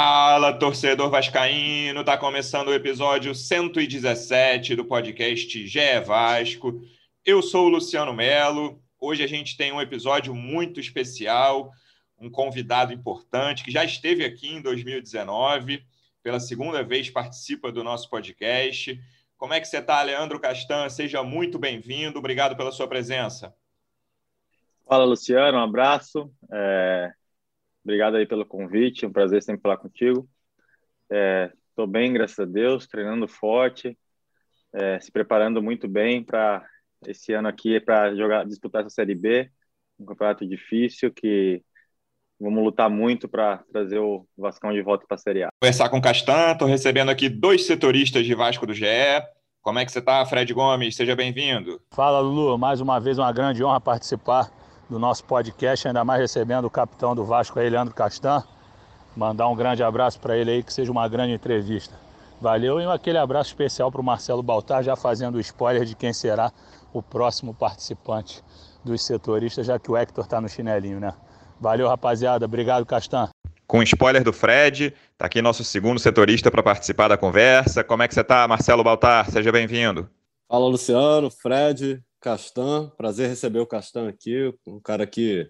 Fala, torcedor vascaíno! Tá começando o episódio 117 do podcast GE Vasco. Eu sou o Luciano Melo. Hoje a gente tem um episódio muito especial, um convidado importante que já esteve aqui em 2019, pela segunda vez participa do nosso podcast. Como é que você está, Leandro Castan? Seja muito bem-vindo. Obrigado pela sua presença. Fala, Luciano. Um abraço. É... Obrigado aí pelo convite, é um prazer sempre falar contigo. Estou é, bem, graças a Deus, treinando forte, é, se preparando muito bem para esse ano aqui para jogar, disputar essa Série B, um campeonato difícil que vamos lutar muito para trazer o Vascão de volta para a Série A. Conversar com o Castan, estou recebendo aqui dois setoristas de Vasco do GE. Como é que você está, Fred Gomes? Seja bem-vindo. Fala, Lulu. Mais uma vez, uma grande honra participar do nosso podcast, ainda mais recebendo o capitão do Vasco aí, Leandro Castan. Mandar um grande abraço para ele aí, que seja uma grande entrevista. Valeu e aquele abraço especial para o Marcelo Baltar, já fazendo o spoiler de quem será o próximo participante dos setoristas, já que o Hector está no chinelinho, né? Valeu, rapaziada. Obrigado, Castan. Com spoiler do Fred, tá aqui nosso segundo setorista para participar da conversa. Como é que você tá, Marcelo Baltar? Seja bem-vindo. Fala, Luciano, Fred, Castan. Prazer receber o Castan aqui, um cara que,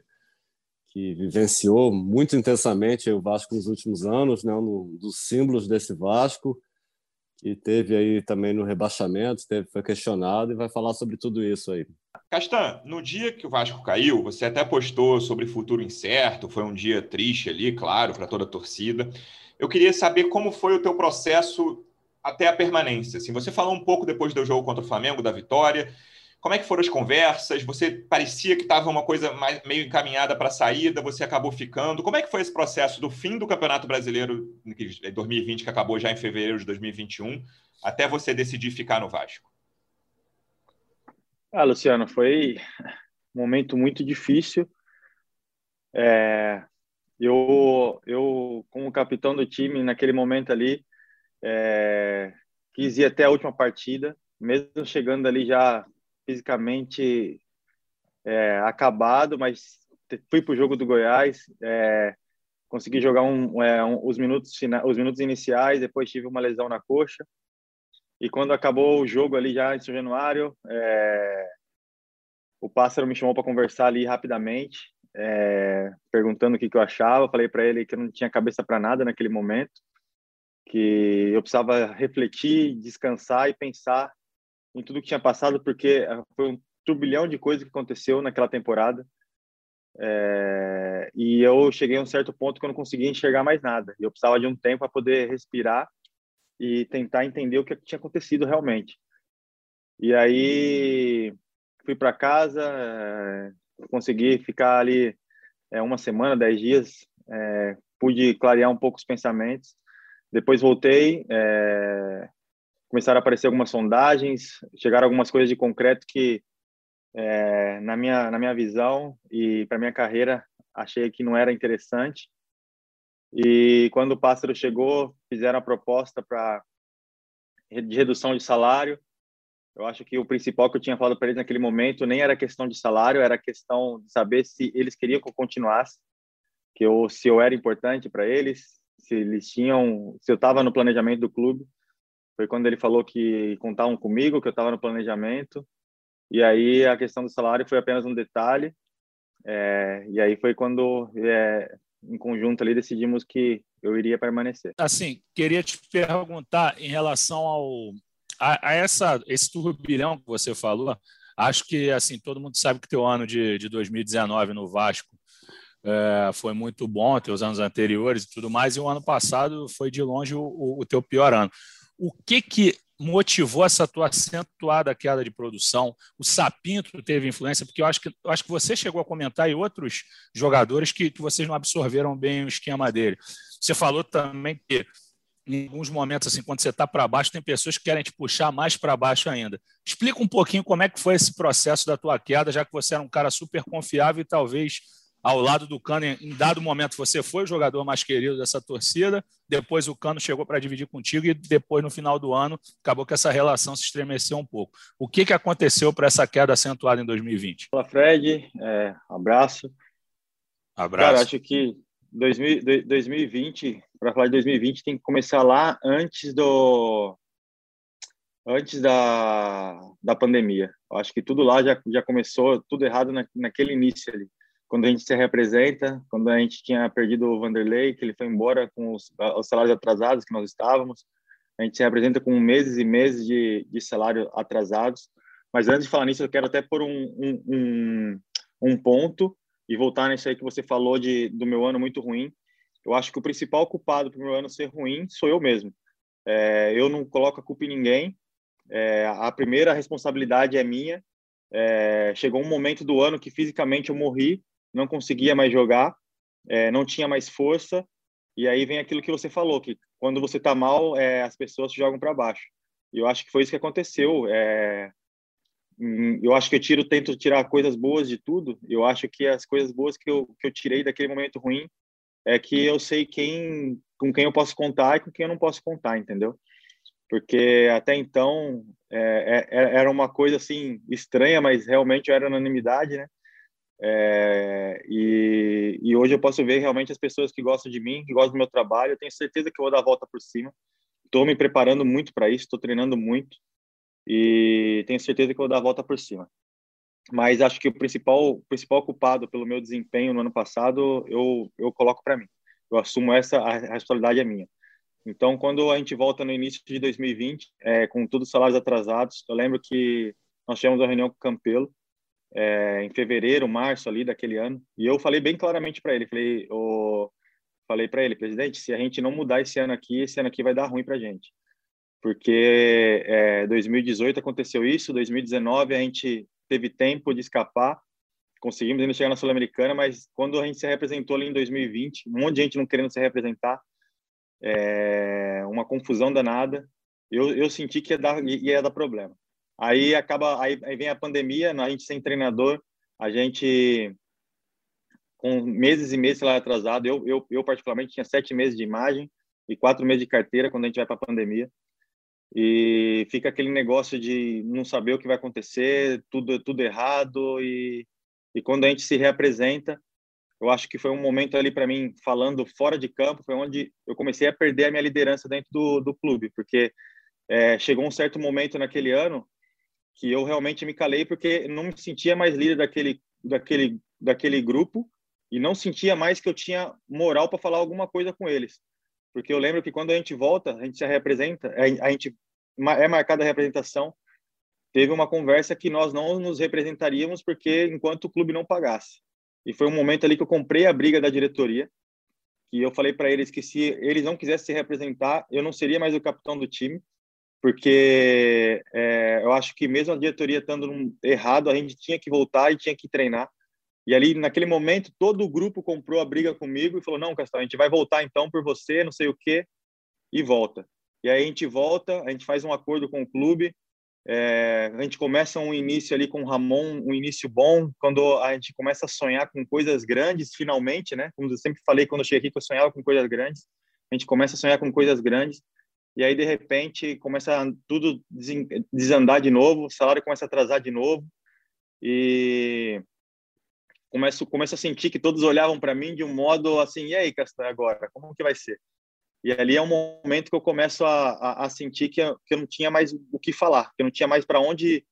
que vivenciou muito intensamente o Vasco nos últimos anos, né? um dos símbolos desse Vasco, que teve aí também no rebaixamento, teve, foi questionado e vai falar sobre tudo isso aí. Castan, no dia que o Vasco caiu, você até postou sobre futuro incerto, foi um dia triste ali, claro, para toda a torcida. Eu queria saber como foi o teu processo até a permanência. Assim, você falou um pouco depois do jogo contra o Flamengo, da vitória, como é que foram as conversas? Você parecia que estava uma coisa mais, meio encaminhada para a saída, você acabou ficando. Como é que foi esse processo do fim do Campeonato Brasileiro em 2020, que acabou já em fevereiro de 2021, até você decidir ficar no Vasco? Ah, Luciano, foi um momento muito difícil. É, eu, eu, como capitão do time, naquele momento ali, é, quis ir até a última partida, mesmo chegando ali já fisicamente é, acabado, mas fui para o jogo do Goiás, é, consegui jogar um, é, um, os minutos os minutos iniciais, depois tive uma lesão na coxa e quando acabou o jogo ali já em São Januário, é, o pássaro me chamou para conversar ali rapidamente, é, perguntando o que, que eu achava. Falei para ele que eu não tinha cabeça para nada naquele momento, que eu precisava refletir, descansar e pensar em tudo que tinha passado, porque eh, foi um turbilhão de coisas que aconteceu naquela temporada. É, e eu cheguei a um certo ponto que eu não conseguia enxergar mais nada. Eu precisava de um tempo para poder respirar e tentar entender o que tinha acontecido realmente. E aí fui para casa, é, consegui ficar ali é, uma semana, dez dias, é, pude clarear um pouco os pensamentos. Depois voltei, é, começaram a aparecer algumas sondagens, chegaram algumas coisas de concreto que, é, na, minha, na minha visão e para minha carreira, achei que não era interessante. E quando o Pássaro chegou, fizeram a proposta para de redução de salário. Eu acho que o principal que eu tinha falado para eles naquele momento nem era questão de salário, era questão de saber se eles queriam que eu continuasse, que eu, se eu era importante para eles, se eles tinham, se eu estava no planejamento do clube. Foi quando ele falou que contavam comigo, que eu estava no planejamento. E aí a questão do salário foi apenas um detalhe. É, e aí foi quando, é, em conjunto ali, decidimos que eu iria permanecer. Assim, queria te perguntar em relação ao a, a essa esse turbilhão que você falou. Acho que assim todo mundo sabe que teu ano de, de 2019 no Vasco é, foi muito bom, teus anos anteriores e tudo mais, e o ano passado foi de longe o, o teu pior ano o que que motivou essa tua acentuada queda de produção? O Sapinto teve influência, porque eu acho que, eu acho que você chegou a comentar e outros jogadores que, que vocês não absorveram bem o esquema dele. Você falou também que em alguns momentos, assim, quando você está para baixo, tem pessoas que querem te puxar mais para baixo ainda. Explica um pouquinho como é que foi esse processo da tua queda, já que você era um cara super confiável e talvez ao lado do Cano, em dado momento, você foi o jogador mais querido dessa torcida, depois o Cano chegou para dividir contigo e depois, no final do ano, acabou que essa relação se estremeceu um pouco. O que, que aconteceu para essa queda acentuada em 2020? Fala, Fred. É, abraço. Abraço. Cara, acho que 2000, 2020, para falar de 2020, tem que começar lá antes do antes da, da pandemia. Eu acho que tudo lá já, já começou, tudo errado na, naquele início ali. Quando a gente se representa, quando a gente tinha perdido o Vanderlei, que ele foi embora com os, os salários atrasados que nós estávamos, a gente se representa com meses e meses de, de salário atrasados. Mas antes de falar nisso, eu quero até pôr um, um, um, um ponto e voltar nisso aí que você falou de, do meu ano muito ruim. Eu acho que o principal culpado para o meu ano ser ruim sou eu mesmo. É, eu não coloco a culpa em ninguém. É, a primeira responsabilidade é minha. É, chegou um momento do ano que fisicamente eu morri, não conseguia mais jogar, é, não tinha mais força. E aí vem aquilo que você falou, que quando você está mal, é, as pessoas te jogam para baixo. E eu acho que foi isso que aconteceu. É, hum, eu acho que eu tiro, tento tirar coisas boas de tudo. Eu acho que as coisas boas que eu, que eu tirei daquele momento ruim é que eu sei quem com quem eu posso contar e com quem eu não posso contar, entendeu? Porque até então é, é, era uma coisa assim estranha, mas realmente era unanimidade, né? É, e, e, hoje eu posso ver realmente as pessoas que gostam de mim, que gostam do meu trabalho. Eu tenho certeza que eu vou dar a volta por cima. Estou me preparando muito para isso, estou treinando muito e tenho certeza que eu vou dar a volta por cima mas acho que o principal, o principal culpado pelo meu desempenho no ano passado, eu, eu coloco para mim. Eu assumo essa, a responsabilidade é minha. Então, quando a gente volta no início de 2020, é, com todos os salários atrasados, eu lembro que nós tivemos uma reunião com o Campelo, é, em fevereiro, março ali daquele ano, e eu falei bem claramente para ele, falei, oh, falei para ele, presidente, se a gente não mudar esse ano aqui, esse ano aqui vai dar ruim para gente, porque é, 2018 aconteceu isso, 2019 a gente teve tempo de escapar, conseguimos ainda chegar na Sul-Americana, mas quando a gente se representou ali em 2020, um monte de gente não querendo se representar, é, uma confusão danada, eu, eu senti que ia dar, ia dar problema. Aí acaba, aí, aí vem a pandemia, a gente sem treinador, a gente com meses e meses lá atrasado, eu, eu, eu particularmente tinha sete meses de imagem e quatro meses de carteira quando a gente vai para a pandemia. E fica aquele negócio de não saber o que vai acontecer, tudo tudo errado e e quando a gente se reapresenta, eu acho que foi um momento ali para mim falando fora de campo, foi onde eu comecei a perder a minha liderança dentro do, do clube, porque é, chegou um certo momento naquele ano que eu realmente me calei porque não me sentia mais líder daquele daquele daquele grupo e não sentia mais que eu tinha moral para falar alguma coisa com eles. Porque eu lembro que quando a gente volta, a gente se representa, a gente é marcada a representação. Teve uma conversa que nós não nos representaríamos porque enquanto o clube não pagasse. E foi um momento ali que eu comprei a briga da diretoria, que eu falei para eles que se eles não quisessem se representar, eu não seria mais o capitão do time, porque é, eu acho que mesmo a diretoria estando errado, a gente tinha que voltar e tinha que treinar. E ali, naquele momento, todo o grupo comprou a briga comigo e falou: não, Castelo, a gente vai voltar então por você, não sei o quê, e volta. E aí a gente volta, a gente faz um acordo com o clube, é, a gente começa um início ali com o Ramon, um início bom, quando a gente começa a sonhar com coisas grandes, finalmente, né? Como eu sempre falei, quando eu cheguei aqui, eu sonhava com coisas grandes. A gente começa a sonhar com coisas grandes, e aí, de repente, começa tudo desandar de novo, o salário começa a atrasar de novo, e começo, começo a sentir que todos olhavam para mim de um modo assim, e aí, Castanho, agora, como que vai ser? E ali é um momento que eu começo a, a, a sentir que eu, que eu não tinha mais o que falar, que eu não tinha mais para onde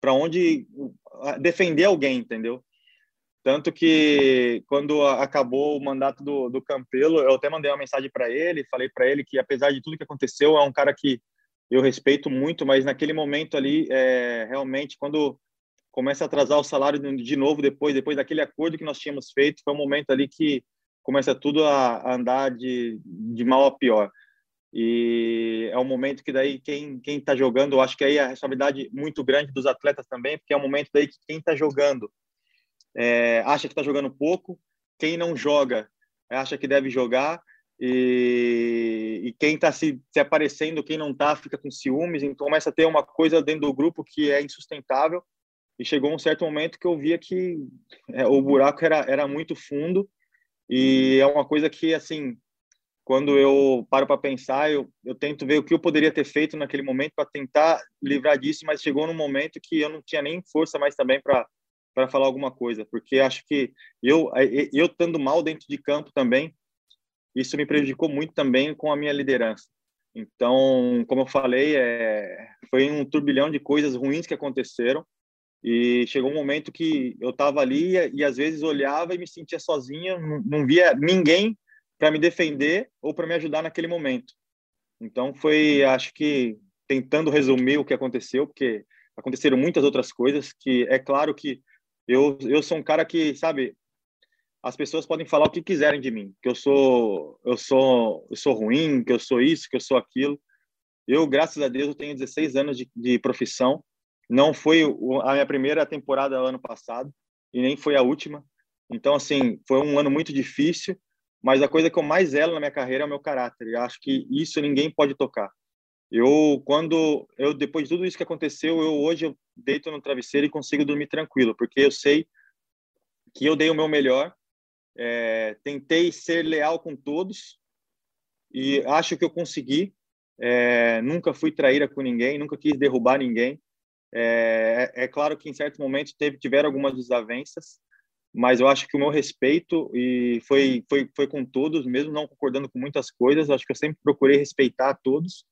para onde defender alguém, entendeu? Tanto que quando acabou o mandato do, do Campelo, eu até mandei uma mensagem para ele, falei para ele que apesar de tudo que aconteceu, é um cara que eu respeito muito, mas naquele momento ali, é, realmente, quando começa a atrasar o salário de novo depois, depois daquele acordo que nós tínhamos feito, foi um momento ali que começa tudo a andar de, de mal a pior. E é um momento que daí quem quem está jogando, eu acho que aí é a responsabilidade muito grande dos atletas também, porque é um momento daí que quem está jogando é, acha que está jogando pouco, quem não joga acha que deve jogar. E, e quem está se, se, aparecendo, quem não está, fica com ciúmes, então começa a ter uma coisa dentro do grupo que é insustentável. E chegou um certo momento que eu via que é, o buraco era, era muito fundo. E é uma coisa que, assim, quando eu paro para pensar, eu, eu tento ver o que eu poderia ter feito naquele momento para tentar livrar disso, mas chegou num momento que eu não tinha nem força mais também para para falar alguma coisa, porque acho que eu eu estando mal dentro de campo também, isso me prejudicou muito também com a minha liderança. Então, como eu falei, é, foi um turbilhão de coisas ruins que aconteceram e chegou um momento que eu estava ali e, e, às vezes olhava e me sentia sozinha, não, não via ninguém para me defender ou para me ajudar naquele momento. Então, foi, acho que, tentando resumir o que aconteceu, porque aconteceram muitas outras coisas, que é claro que eu, eu sou um cara que, sabe, as pessoas podem falar o que quiserem de mim, que eu sou eu sou eu sou ruim, que eu sou isso, que eu sou aquilo. Eu, graças a Deus, eu tenho 16 anos de, de profissão. Não foi a minha primeira temporada ano passado e nem foi a última. Então, assim, foi um ano muito difícil, mas a coisa que eu mais zelo na minha carreira é o meu caráter. Eu acho que isso ninguém pode tocar. Eu, quando eu depois de tudo isso que aconteceu, eu hoje eu deito no travesseiro e consigo dormir tranquilo, porque eu sei que eu dei o meu melhor é, tentei ser leal com todos e acho que eu consegui. É, nunca fui traíra com ninguém, nunca quis derrubar ninguém. É, é, claro que em certos momentos teve, tiveram algumas desavenças, mas eu acho que o meu respeito e foi, foi, foi com todos, mesmo não concordando com muitas coisas, acho que eu sempre procurei respeitar todos.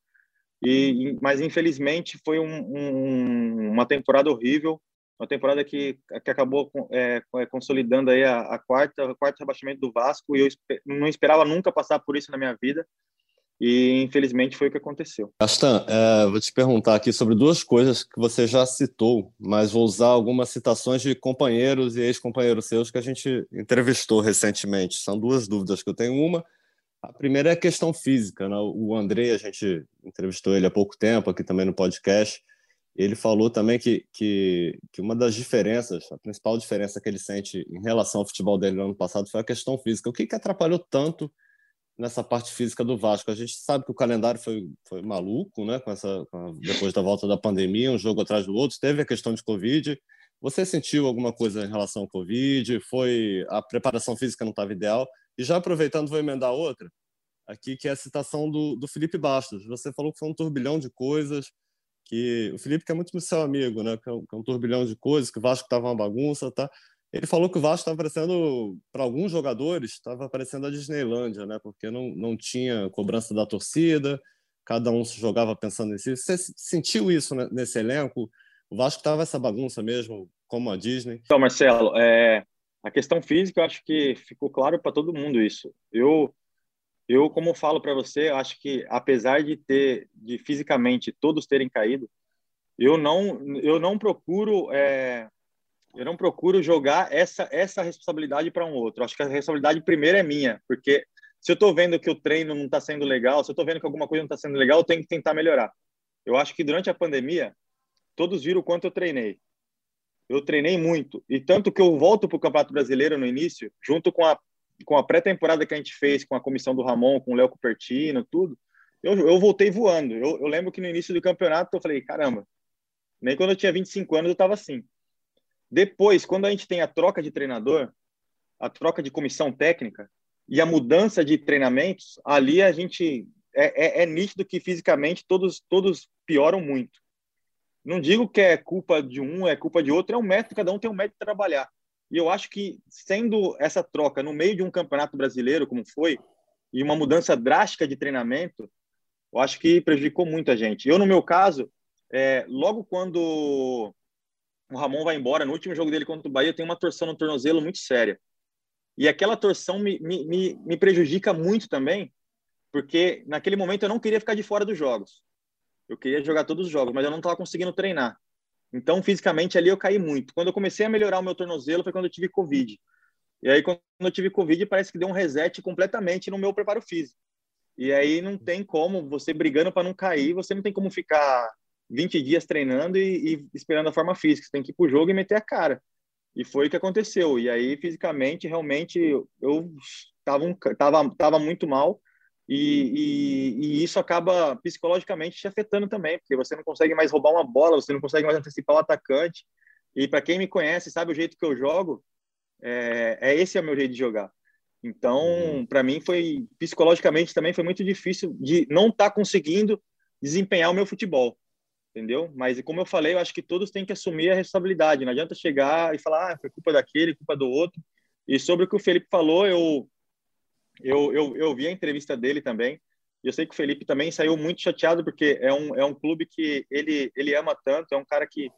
E, mas infelizmente foi um, um, uma temporada horrível uma temporada que, que acabou é, é, consolidando aí a, a quarta, o quarto rebaixamento do Vasco e eu não esperava nunca passar por isso na minha vida e infelizmente foi o que aconteceu. Castan, é, vou te perguntar aqui sobre duas coisas que você já citou, mas vou usar algumas citações de companheiros e ex-companheiros seus que a gente entrevistou recentemente. São duas dúvidas que eu tenho. Uma, a primeira é a questão física. Né? O André, a gente entrevistou ele há pouco tempo aqui também no podcast ele falou também que, que, que, uma das diferenças, a principal diferença que ele sente em relação ao futebol dele no ano passado foi a questão física. O que, que atrapalhou tanto nessa parte física do Vasco? A gente sabe que o calendário foi, foi maluco, né? Com essa, com a, depois da volta da pandemia, um jogo atrás do outro. Teve a questão de Covid. Você sentiu alguma coisa em relação ao Covid? Foi a preparação física não estava ideal? E já aproveitando, vou emendar outra aqui, que é a citação do, do Felipe Bastos. Você falou que foi um turbilhão de coisas que o Felipe que é muito seu amigo, né? Que é, um, que é um turbilhão de coisas, que o Vasco estava uma bagunça, tá? Ele falou que o Vasco estava parecendo, para alguns jogadores, estava parecendo a Disneylândia, né? Porque não, não tinha cobrança da torcida, cada um jogava pensando em si. Você sentiu isso né, nesse elenco? O Vasco estava essa bagunça mesmo, como a Disney? Então, Marcelo, é, a questão física, eu acho que ficou claro para todo mundo isso. Eu eu, como falo para você, acho que apesar de ter, de fisicamente todos terem caído, eu não, eu não procuro, é, eu não procuro jogar essa essa responsabilidade para um outro. Acho que a responsabilidade primeiro é minha, porque se eu estou vendo que o treino não está sendo legal, se eu estou vendo que alguma coisa não está sendo legal, eu tenho que tentar melhorar. Eu acho que durante a pandemia todos viram o quanto eu treinei. Eu treinei muito e tanto que eu volto para o Campeonato Brasileiro no início, junto com a com a pré-temporada que a gente fez com a comissão do Ramon, com o Léo Cupertino, tudo, eu, eu voltei voando. Eu, eu, lembro que no início do campeonato eu falei, caramba, nem quando eu tinha 25 anos eu estava assim. Depois, quando a gente tem a troca de treinador, a troca de comissão técnica e a mudança de treinamentos, ali a gente é, é, é nítido que fisicamente todos todos pioram muito. Não digo que é culpa de um, é culpa de outro, é um método, cada um tem um método de trabalhar. E eu acho que, sendo essa troca no meio de um campeonato brasileiro, como foi, e uma mudança drástica de treinamento, eu acho que prejudicou muito a gente. Eu, no meu caso, é, logo quando o Ramon vai embora, no último jogo dele contra o Bahia, tem uma torção no tornozelo muito séria. E aquela torção me, me, me prejudica muito também, porque naquele momento eu não queria ficar de fora dos jogos. Eu queria jogar todos os jogos, mas eu não estava conseguindo treinar. Então, fisicamente, ali eu caí muito. Quando eu comecei a melhorar o meu tornozelo foi quando eu tive Covid. E aí, quando eu tive Covid, parece que deu um reset completamente no meu preparo físico. E aí não tem como, você brigando para não cair, você não tem como ficar 20 dias treinando e, e esperando a forma física. Você tem que ir para o jogo e meter a cara. E foi o que aconteceu. E aí, fisicamente, realmente, eu estava tava, tava muito mal. E, e, e, isso acaba psicologicamente te afetando também, porque você não consegue mais roubar uma bola, você não consegue mais antecipar o atacante. E para quem me conhece, sabe o jeito que eu jogo, é, é esse é o meu jeito de jogar. Então, uhum. para mim foi psicologicamente também foi muito difícil de não estar tá conseguindo desempenhar o meu futebol, entendeu? Mas como eu falei, eu acho que todos têm que assumir a responsabilidade. Não adianta chegar e falar, ah, foi culpa daquele, culpa do outro. E sobre o que o Felipe falou, eu eu, eu, eu vi a entrevista dele também. E eu sei que o Felipe também saiu muito chateado porque é um, é um clube que ele, ele ama tanto, é um cara que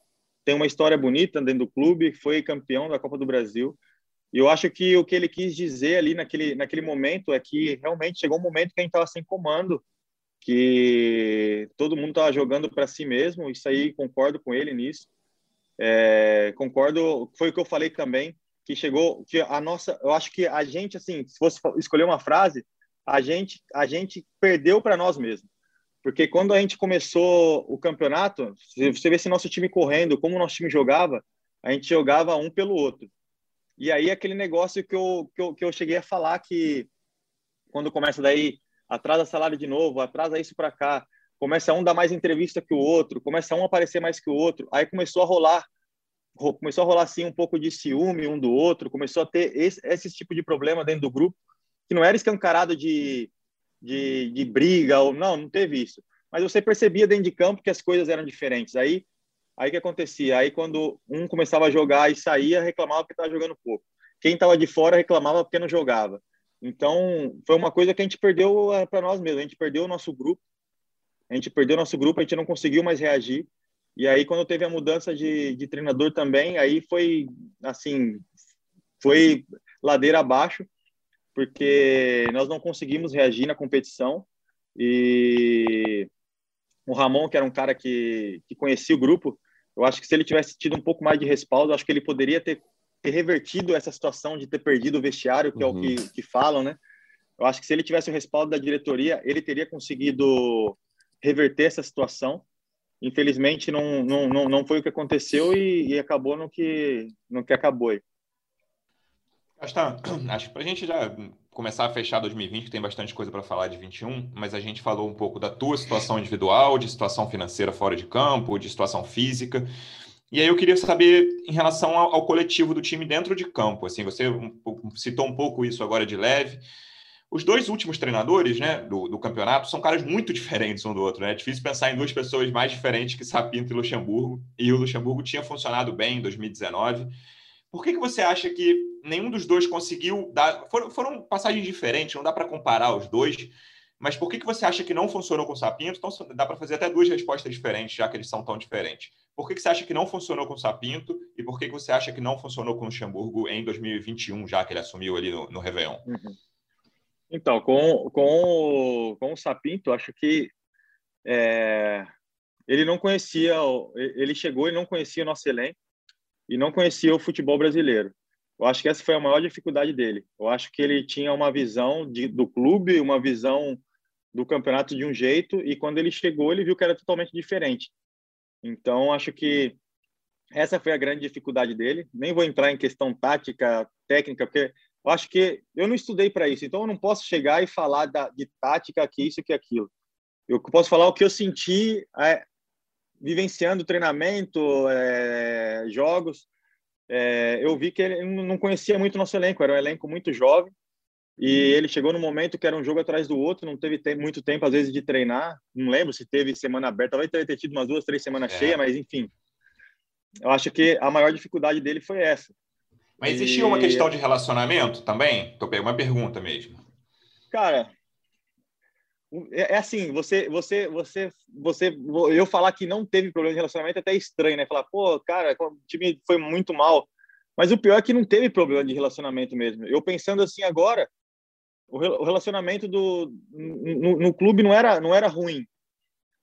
tem uma história bonita dentro do clube, foi campeão da Copa do Brasil. E eu acho que o que ele quis dizer ali naquele, naquele momento é que realmente chegou um momento que a gente estava sem comando, que todo mundo estava jogando para si mesmo. Isso aí, concordo com ele nisso. É, concordo, foi o que eu falei também que chegou, que a nossa, eu acho que a gente, assim, se fosse escolher uma frase, a gente, a gente perdeu para nós mesmos. Porque quando a gente começou o campeonato, você vê se nosso time correndo, como o nosso time jogava, a gente jogava um pelo outro. E aí aquele negócio que eu, que eu, que eu cheguei a falar que quando começa daí, atrasa salário de novo, atrasa isso para cá, começa um dar mais entrevista que o outro, começa um aparecer mais que o outro, aí começou a rolar começou a rolar assim um pouco de ciúme um do outro, começou a ter esse, esse tipo de problema dentro do grupo, que não era escancarado de, de, de briga, ou não, não teve isso. Mas você percebia dentro de campo que as coisas eram diferentes. Aí, aí que acontecia? Aí quando um começava a jogar e saía, reclamava porque estava jogando pouco. Quem estava de fora reclamava porque não jogava. Então, foi uma coisa que a gente perdeu eh, para nós mesmos. A gente perdeu o nosso grupo. A gente perdeu o nosso grupo, a gente não conseguiu mais reagir. E aí, quando teve a mudança de, de treinador também, aí foi, assim, foi ladeira abaixo, porque nós não conseguimos reagir na competição. E o Ramon, que era um cara que, que conhecia o grupo, eu acho que se ele tivesse tido um pouco mais de respaldo, acho que ele poderia ter, ter revertido essa situação de ter perdido o vestiário, que uhum. é o que, uhum. que falam, né? Eu acho que se ele tivesse o respaldo da diretoria, ele teria conseguido reverter essa situação infelizmente não, não, não, não foi o que aconteceu e, e acabou no que, no que acabou aí. Acho, acho que para a gente já começar a fechar 2020, que tem bastante coisa para falar de 21, mas a gente falou um pouco da tua situação individual, de situação financeira fora de campo, de situação física. E aí eu queria saber em relação ao, ao coletivo do time dentro de campo. Assim, você citou um pouco isso agora de leve. Os dois últimos treinadores né, do, do, campeonato são caras muito diferentes um do outro. Né? É difícil pensar em duas pessoas mais diferentes que Sapinto e Luxemburgo. E o Luxemburgo tinha funcionado bem em 2019. Por que, que você acha que nenhum dos dois conseguiu dar. Foram, foram passagens diferentes, não dá para comparar os dois. Mas por que, que você acha que não funcionou com o Sapinto? Então dá para fazer até duas respostas diferentes, já que eles são tão diferentes. Por que, que você acha que não funcionou com o Sapinto e por que, que você acha que não funcionou com o Luxemburgo em 2021, já que ele assumiu ali no, no Réveillon? Uhum. Então, com, com, com o Sapinto, acho que é, ele não conhecia, ele chegou e não conhecia o nosso elenco e não conhecia o futebol brasileiro. Eu acho que essa foi a maior dificuldade dele. Eu acho que ele tinha uma visão de, do clube, uma visão do campeonato de um jeito, e quando ele chegou, ele viu que era totalmente diferente. Então, acho que essa foi a grande dificuldade dele. Nem vou entrar em questão tática, técnica, porque eu acho que eu não estudei para isso, então eu não posso chegar e falar da, de tática, que isso, que aquilo. Eu posso falar o que eu senti é, vivenciando treinamento, é, jogos. É, eu vi que ele não conhecia muito o nosso elenco, era um elenco muito jovem. E ele chegou no momento que era um jogo atrás do outro, não teve muito tempo, às vezes, de treinar. Não lembro se teve semana aberta, talvez ter tido umas duas, três semanas é. cheias, mas enfim. Eu acho que a maior dificuldade dele foi essa. Mas existia e... uma questão de relacionamento também? Tô uma pergunta mesmo. Cara, é, é assim, você, você, você, você, eu falar que não teve problema de relacionamento é até estranho, né? Falar, pô, cara, o time foi muito mal. Mas o pior é que não teve problema de relacionamento mesmo. Eu pensando assim agora, o relacionamento do no, no clube não era não era ruim.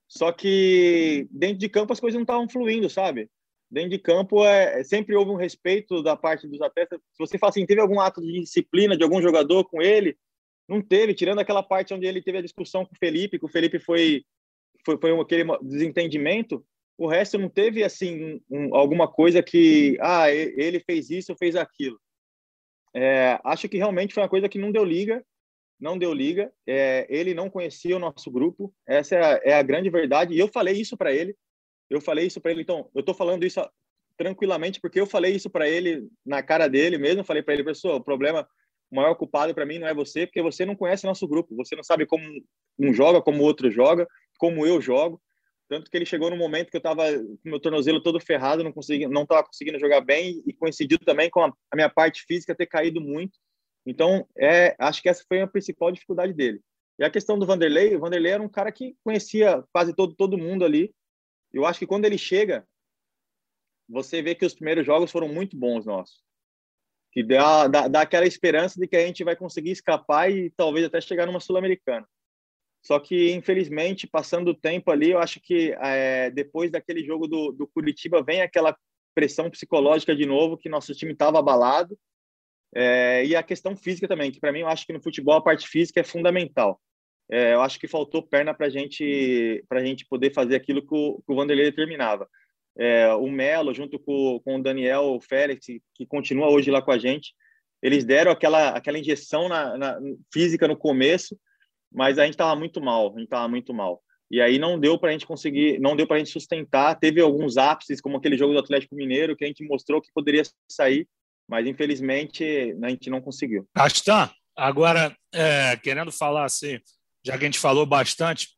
Só que dentro de campo as coisas não estavam fluindo, sabe? Dentro de campo é, sempre houve um respeito da parte dos atletas. Se você fala assim, teve algum ato de disciplina de algum jogador com ele? Não teve, tirando aquela parte onde ele teve a discussão com o Felipe, que o Felipe foi foi, foi aquele desentendimento. O resto não teve assim um, alguma coisa que ah ele fez isso, fez aquilo. É, acho que realmente foi uma coisa que não deu liga não deu liga, é, ele não conhecia o nosso grupo, essa é a, é a grande verdade, e eu falei isso para ele, eu falei isso para ele, então, eu estou falando isso tranquilamente, porque eu falei isso para ele na cara dele mesmo, falei para ele, pessoal, o problema, o maior culpado para mim não é você, porque você não conhece nosso grupo, você não sabe como um joga, como o outro joga, como eu jogo, tanto que ele chegou no momento que eu estava com meu tornozelo todo ferrado, não consegui, não estava conseguindo jogar bem e coincidiu também com a, a minha parte física ter caído muito. Então, é, acho que essa foi a principal dificuldade dele. E a questão do Vanderlei, o Vanderlei era um cara que conhecia quase todo todo mundo ali. Eu acho que quando ele chega, você vê que os primeiros jogos foram muito bons nossos. Que dá, dá, dá aquela esperança de que a gente vai conseguir escapar e talvez até chegar numa Sul-Americana. Só que, infelizmente, passando o tempo ali, eu acho que é, depois daquele jogo do, do Curitiba vem aquela pressão psicológica de novo, que nosso time estava abalado. É, e a questão física também, que para mim eu acho que no futebol a parte física é fundamental. É, eu acho que faltou perna para gente, a gente poder fazer aquilo que o, que o Vanderlei determinava. É, o Melo, junto com, com o Daniel Félix, que continua hoje lá com a gente, eles deram aquela, aquela injeção na, na física no começo, mas a gente estava muito mal, a gente estava muito mal. E aí não deu para a gente conseguir, não deu para a gente sustentar. Teve alguns ápices, como aquele jogo do Atlético Mineiro, que a gente mostrou que poderia sair, mas infelizmente a gente não conseguiu. Castan, agora é, querendo falar assim, já que a gente falou bastante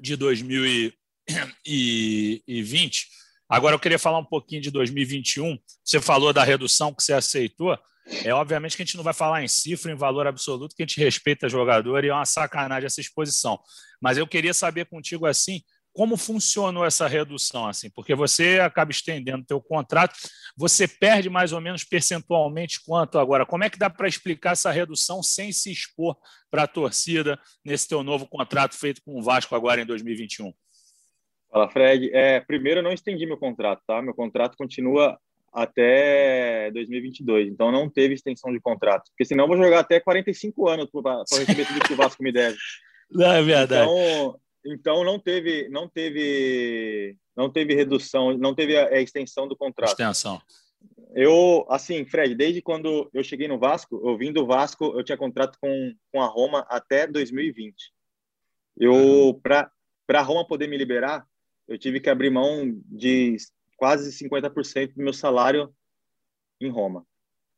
de 2020, agora eu queria falar um pouquinho de 2021. Você falou da redução que você aceitou. É obviamente que a gente não vai falar em cifra, em valor absoluto, que a gente respeita jogador e é uma sacanagem essa exposição. Mas eu queria saber contigo assim, como funcionou essa redução assim? Porque você acaba estendendo teu contrato, você perde mais ou menos percentualmente quanto agora? Como é que dá para explicar essa redução sem se expor para a torcida nesse teu novo contrato feito com o Vasco agora em 2021? Fala, Fred. É, primeiro, eu não estendi meu contrato, tá? Meu contrato continua até 2022. Então não teve extensão de contrato. Porque senão eu vou jogar até 45 anos para receber tudo que o Vasco me deve. Não, é verdade. Então, então não teve, não teve, não teve redução, não teve a, a extensão do contrato. Extensão. Eu, assim, Fred, desde quando eu cheguei no Vasco, eu vim do Vasco, eu tinha contrato com, com a Roma até 2020. Eu, uhum. para a Roma poder me liberar, eu tive que abrir mão de quase 50% do meu salário em Roma.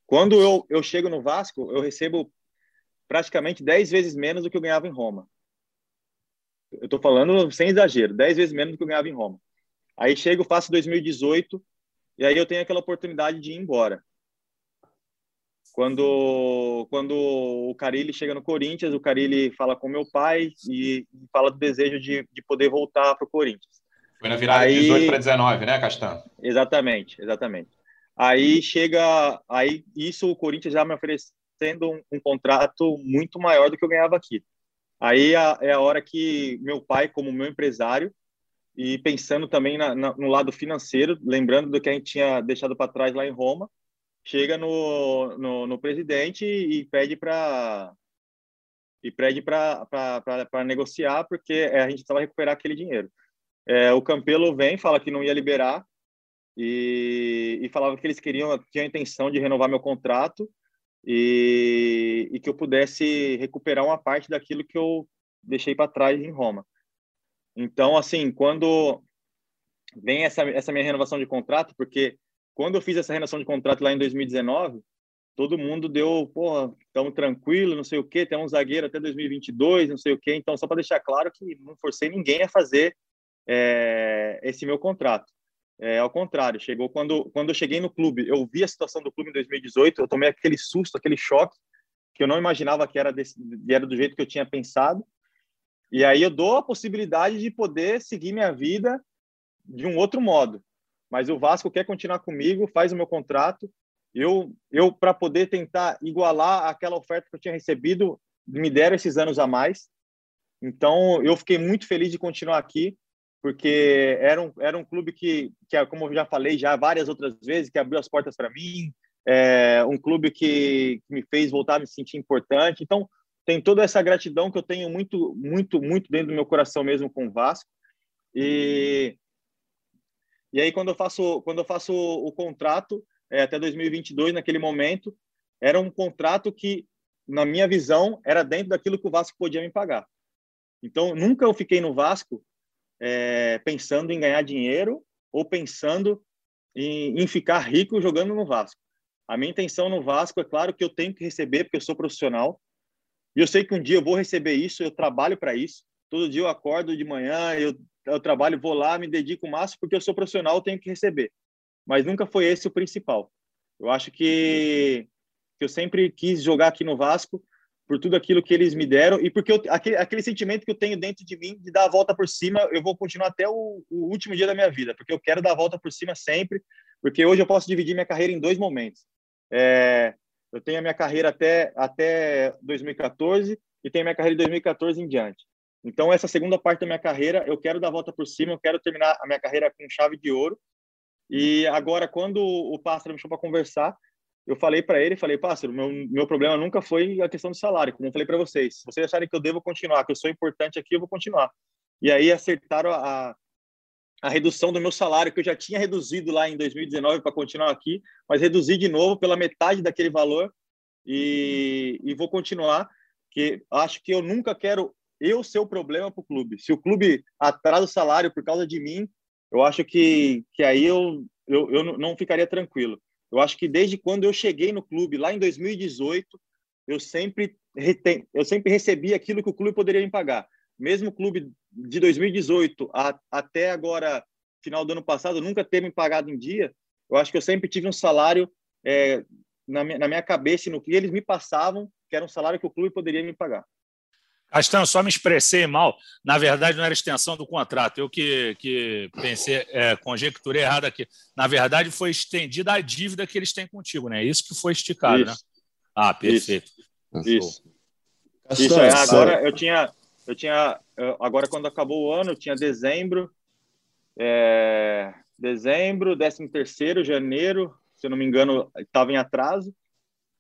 Quando eu, eu chego no Vasco, eu recebo praticamente 10 vezes menos do que eu ganhava em Roma. Eu estou falando sem exagero, 10 vezes menos do que eu ganhava em Roma. Aí chego, faço 2018, e aí eu tenho aquela oportunidade de ir embora. Quando, quando o Carilli chega no Corinthians, o Carilli fala com meu pai e fala do desejo de, de poder voltar para o Corinthians. Foi na virada aí, de 18 para 19, né, Castan? Exatamente, exatamente. Aí chega, aí isso o Corinthians já me oferecendo um, um contrato muito maior do que eu ganhava aqui. Aí a, é a hora que meu pai, como meu empresário, e pensando também na, na, no lado financeiro, lembrando do que a gente tinha deixado para trás lá em Roma, chega no, no, no presidente e pede para e pede para negociar porque a gente estava recuperar aquele dinheiro. É, o Campelo vem, fala que não ia liberar e, e falava que eles queriam, tinham a intenção de renovar meu contrato e, e que eu pudesse recuperar uma parte daquilo que eu deixei para trás em Roma. Então, assim, quando vem essa, essa minha renovação de contrato, porque quando eu fiz essa renovação de contrato lá em 2019, todo mundo deu, porra, estamos tranquilo, não sei o quê, tem um zagueiro até 2022, não sei o quê. Então, só para deixar claro que não forcei ninguém a fazer é, esse meu contrato. É, ao contrário, chegou quando, quando eu cheguei no clube, eu vi a situação do clube em 2018, eu tomei aquele susto, aquele choque, que eu não imaginava que era, desse, era do jeito que eu tinha pensado. E aí eu dou a possibilidade de poder seguir minha vida de um outro modo. Mas o Vasco quer continuar comigo, faz o meu contrato. Eu, eu para poder tentar igualar aquela oferta que eu tinha recebido, me deram esses anos a mais. Então, eu fiquei muito feliz de continuar aqui porque era um, era um clube que, que, como eu já falei já várias outras vezes, que abriu as portas para mim, é um clube que, que, me fez voltar a me sentir importante. Então, tem toda essa gratidão que eu tenho muito, muito, muito dentro do meu coração mesmo com o Vasco. E, e aí, quando eu faço, quando eu faço o, o contrato, é, até 2022, naquele momento, era um contrato que na minha visão, era dentro daquilo que o Vasco podia me pagar. Então, nunca eu fiquei no Vasco é, pensando em ganhar dinheiro ou pensando em, em ficar rico jogando no Vasco. A minha intenção no Vasco é claro que eu tenho que receber porque eu sou profissional e eu sei que um dia eu vou receber isso. Eu trabalho para isso. Todo dia eu acordo de manhã, eu, eu trabalho, vou lá, me dedico o máximo porque eu sou profissional, eu tenho que receber. Mas nunca foi esse o principal. Eu acho que, que eu sempre quis jogar aqui no Vasco por tudo aquilo que eles me deram e porque eu, aquele, aquele sentimento que eu tenho dentro de mim de dar a volta por cima, eu vou continuar até o, o, último dia da minha vida, porque eu quero dar a volta por cima sempre, porque hoje eu posso dividir minha carreira em dois momentos. É, eu tenho a minha carreira até, até 2014 e tenho a minha carreira de 2014 em diante. Então, essa segunda parte da minha carreira, eu quero dar a volta por cima, eu quero terminar a minha carreira com chave de ouro. E agora, quando o Pássaro me chamou para conversar, eu falei para ele, falei, pássaro, meu, meu problema nunca foi a questão do salário, como eu falei para vocês. Se vocês acharem que eu devo continuar, que eu sou importante aqui, eu vou continuar. E aí acertaram a, a redução do meu salário, que eu já tinha reduzido lá em 2019 para continuar aqui, mas reduzi de novo pela metade daquele valor e, e vou continuar, que acho que eu nunca quero eu ser o problema para o clube. Se o clube atrasa o salário por causa de mim, eu acho que, que aí eu, eu, eu não ficaria tranquilo. Eu acho que desde quando eu cheguei no clube, lá em 2018, eu sempre, eu sempre recebi aquilo que o clube poderia me pagar. Mesmo o clube de 2018 a, até agora, final do ano passado, nunca ter me pagado em dia, eu acho que eu sempre tive um salário é, na, minha, na minha cabeça e no que eles me passavam, que era um salário que o clube poderia me pagar. Castanho, só me expressei mal. Na verdade, não era extensão do contrato. Eu que, que pensei, é, conjecturei errado aqui. Na verdade, foi estendida a dívida que eles têm contigo, né? Isso que foi esticado, né? Isso. né? Ah, perfeito. Isso. Isso. Isso é, agora eu tinha, eu tinha, agora quando acabou o ano, eu tinha dezembro, é, dezembro, décimo terceiro, janeiro, se eu não me engano, estava em atraso.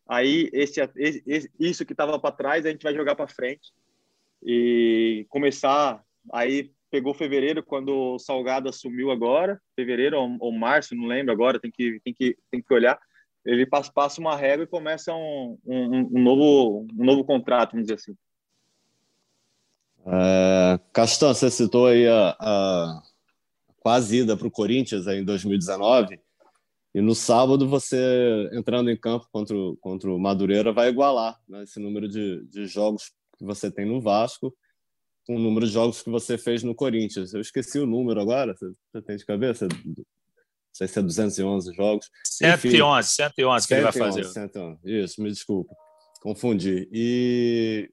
Aí esse, esse isso que estava para trás a gente vai jogar para frente e começar. Aí pegou fevereiro quando o Salgado assumiu agora, fevereiro ou, ou março, não lembro agora, tem que tem que tem que olhar. Ele passa, passa uma régua e começa um, um, um novo um novo contrato, vamos dizer assim. É, Castan, você citou aí a, a quase ida para o Corinthians em 2019 e no sábado você entrando em campo contra o, contra o Madureira vai igualar né, esse número de, de jogos que você tem no Vasco com o número de jogos que você fez no Corinthians. Eu esqueci o número agora, você, você tem de cabeça? Não sei se é 211 jogos. 111, 111 que 111, ele vai fazer. 111, isso, me desculpa, confundi. E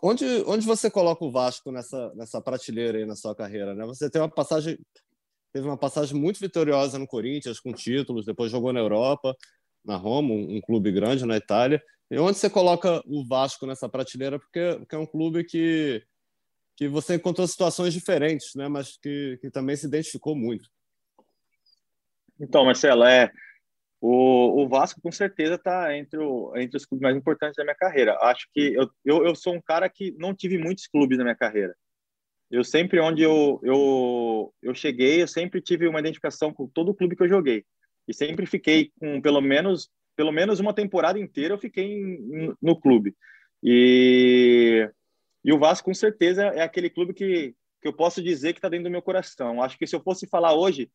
onde, onde você coloca o Vasco nessa, nessa prateleira aí na sua carreira? Né? Você tem uma passagem teve uma passagem muito vitoriosa no Corinthians, com títulos, depois jogou na Europa, na Roma, um, um clube grande na Itália. E onde você coloca o Vasco nessa prateleira? Porque, porque é um clube que, que você encontrou situações diferentes, né? mas que, que também se identificou muito. Então, Marcelo, é, o, o Vasco com certeza está entre, entre os clubes mais importantes da minha carreira. Acho que eu, eu, eu sou um cara que não tive muitos clubes na minha carreira eu sempre onde eu, eu, eu cheguei, eu sempre tive uma identificação com todo o clube que eu joguei. E sempre fiquei com pelo menos pelo menos uma temporada inteira eu fiquei em, no clube. E, e o Vasco com certeza é aquele clube que, que eu posso dizer que está dentro do meu coração. Acho que se eu fosse falar hoje,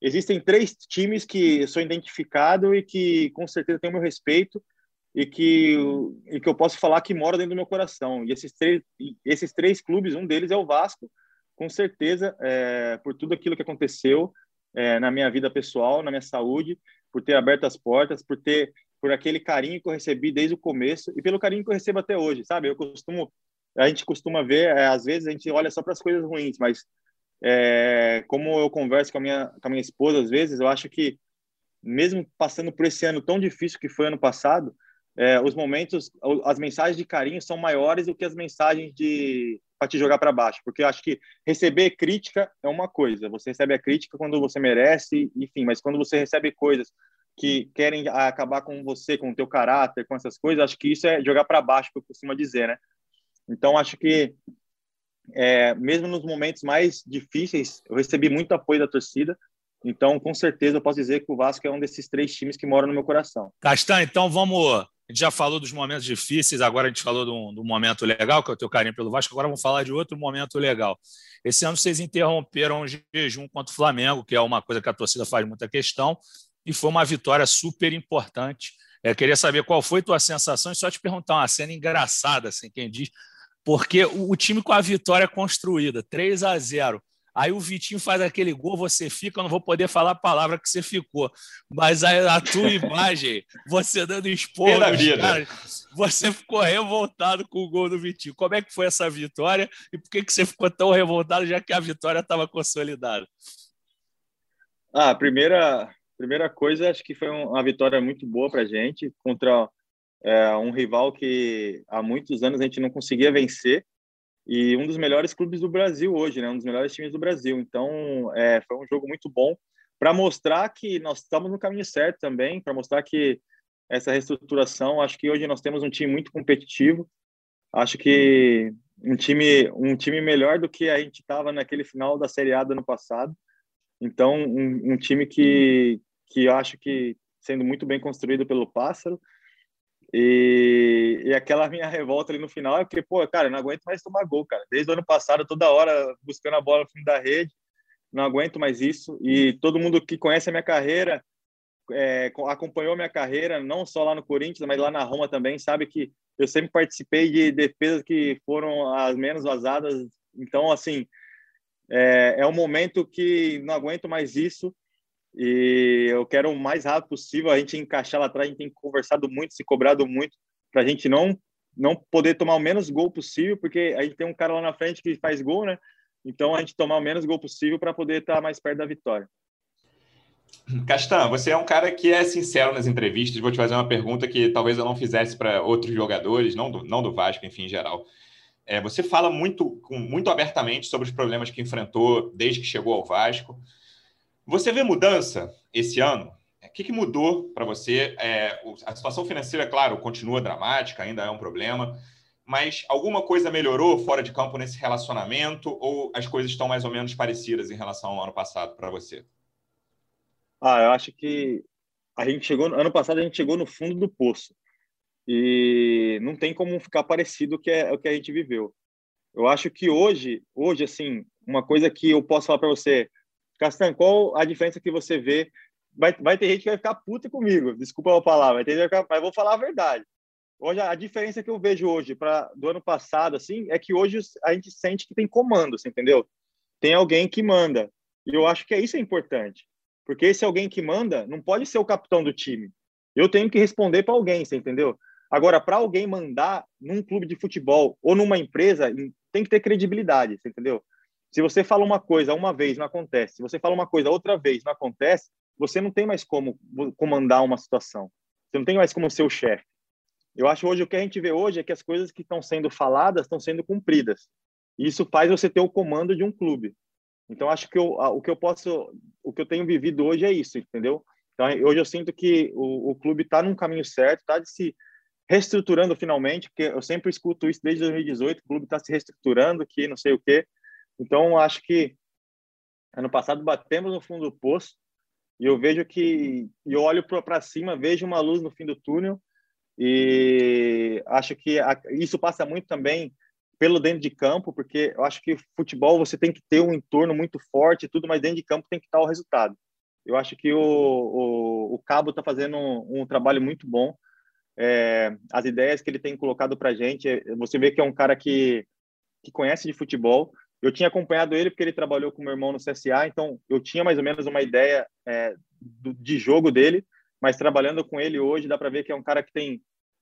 existem três times que sou identificado e que com certeza têm o meu respeito e que, e que eu posso falar que mora dentro do meu coração. E esses três, esses três clubes, um deles é o Vasco, com certeza, é, por tudo aquilo que aconteceu é, na minha vida pessoal, na minha saúde, por ter aberto as portas, por ter por aquele carinho que eu recebi desde o começo e pelo carinho que eu recebo até hoje, sabe? Eu costumo, a gente costuma ver, é, às vezes a gente olha só para as coisas ruins, mas é, como eu converso com a minha com a minha esposa às vezes, eu acho que mesmo passando por esse ano tão difícil que foi ano passado, é, os momentos, as mensagens de carinho são maiores do que as mensagens de para te jogar para baixo, porque eu acho que receber crítica é uma coisa, você recebe a crítica quando você merece, enfim, mas quando você recebe coisas que querem acabar com você, com o teu caráter, com essas coisas, acho que isso é jogar para baixo, que eu costumo dizer, né? Então acho que é, mesmo nos momentos mais difíceis, eu recebi muito apoio da torcida, então, com certeza, eu posso dizer que o Vasco é um desses três times que mora no meu coração. Castan, então vamos gente já falou dos momentos difíceis, agora a gente falou do, do momento legal, que é o teu carinho pelo Vasco, agora vamos falar de outro momento legal. Esse ano vocês interromperam o jejum contra o Flamengo, que é uma coisa que a torcida faz muita questão, e foi uma vitória super importante. É, queria saber qual foi tua sensação e só te perguntar uma cena engraçada, assim, quem diz, porque o, o time com a vitória construída, 3 a 0 Aí o Vitinho faz aquele gol, você fica, eu não vou poder falar a palavra que você ficou. Mas a, a tua imagem, você dando esporro nos caras, você ficou revoltado com o gol do Vitinho. Como é que foi essa vitória e por que, que você ficou tão revoltado já que a vitória estava consolidada? Ah, a primeira, primeira coisa, acho que foi uma vitória muito boa para a gente contra é, um rival que há muitos anos a gente não conseguia vencer e um dos melhores clubes do Brasil hoje, né? Um dos melhores times do Brasil. Então, é, foi um jogo muito bom para mostrar que nós estamos no caminho certo também, para mostrar que essa reestruturação, acho que hoje nós temos um time muito competitivo. Acho que um time um time melhor do que a gente estava naquele final da Série A do ano passado. Então, um, um time que que eu acho que sendo muito bem construído pelo Pássaro e, e, aquela minha revolta ali no final é porque, pô, cara, eu não aguento mais tomar gol, cara. Desde o ano passado, toda hora buscando a bola no fundo da rede, não aguento mais isso. E todo mundo que conhece a minha carreira, é, acompanhou minha carreira, não só lá no Corinthians, mas lá na Roma também, sabe que eu sempre participei de defesas que foram as menos vazadas. Então, assim, é, é um momento que não aguento mais isso e eu quero o mais rápido possível a gente encaixar lá atrás. A gente tem conversado muito, se cobrado muito, para a gente não não poder tomar o menos gol possível, porque a gente tem um cara lá na frente que faz gol, né? Então a gente tomar o menos gol possível para poder estar mais perto da vitória. Castan, você é um cara que é sincero nas entrevistas. Vou te fazer uma pergunta que talvez eu não fizesse para outros jogadores, não do, não do Vasco, enfim, em geral. É, você fala muito, muito abertamente sobre os problemas que enfrentou desde que chegou ao Vasco. Você vê mudança esse ano? O que, que mudou para você? É, a situação financeira, claro, continua dramática, ainda é um problema, mas alguma coisa melhorou fora de campo nesse relacionamento ou as coisas estão mais ou menos parecidas em relação ao ano passado para você? Ah, eu acho que a gente chegou ano passado a gente chegou no fundo do poço e não tem como ficar parecido que é o que a gente viveu. Eu acho que hoje, hoje assim, uma coisa que eu posso falar para você, Castan, qual a diferença que você vê? Vai, vai ter gente que vai ficar puta comigo, desculpa a palavra, entendeu? mas vou falar a verdade. Hoje, a diferença que eu vejo hoje para do ano passado, assim, é que hoje a gente sente que tem comando, você entendeu? Tem alguém que manda. E eu acho que é isso é importante. Porque esse alguém que manda não pode ser o capitão do time. Eu tenho que responder para alguém, você entendeu? Agora, para alguém mandar num clube de futebol ou numa empresa, tem que ter credibilidade, entendeu? Se você fala uma coisa uma vez, não acontece. Se você fala uma coisa outra vez, não acontece, você não tem mais como comandar uma situação. Você não tem mais como ser o chefe. Eu acho hoje o que a gente vê hoje é que as coisas que estão sendo faladas estão sendo cumpridas. E isso faz você ter o comando de um clube. Então acho que eu, o que eu posso, o que eu tenho vivido hoje é isso, entendeu? Então hoje eu sinto que o, o clube está num caminho certo, está de se reestruturando finalmente, porque eu sempre escuto isso desde 2018, o clube está se reestruturando, que não sei o quê. Então, acho que ano passado batemos no fundo do poço e eu vejo que e olho para cima, vejo uma luz no fim do túnel e acho que a, isso passa muito também pelo dentro de campo, porque eu acho que futebol você tem que ter um entorno muito forte e tudo, mas dentro de campo tem que estar o resultado. Eu acho que o, o, o Cabo está fazendo um, um, trabalho muito bom. É, as ideias que ele tem colocado para gente, você vê que é um cara que, que conhece de futebol, eu tinha acompanhado ele porque ele trabalhou com meu irmão no CSA, então eu tinha mais ou menos uma ideia é, do, de jogo dele, mas trabalhando com ele hoje dá para ver que é um cara que tem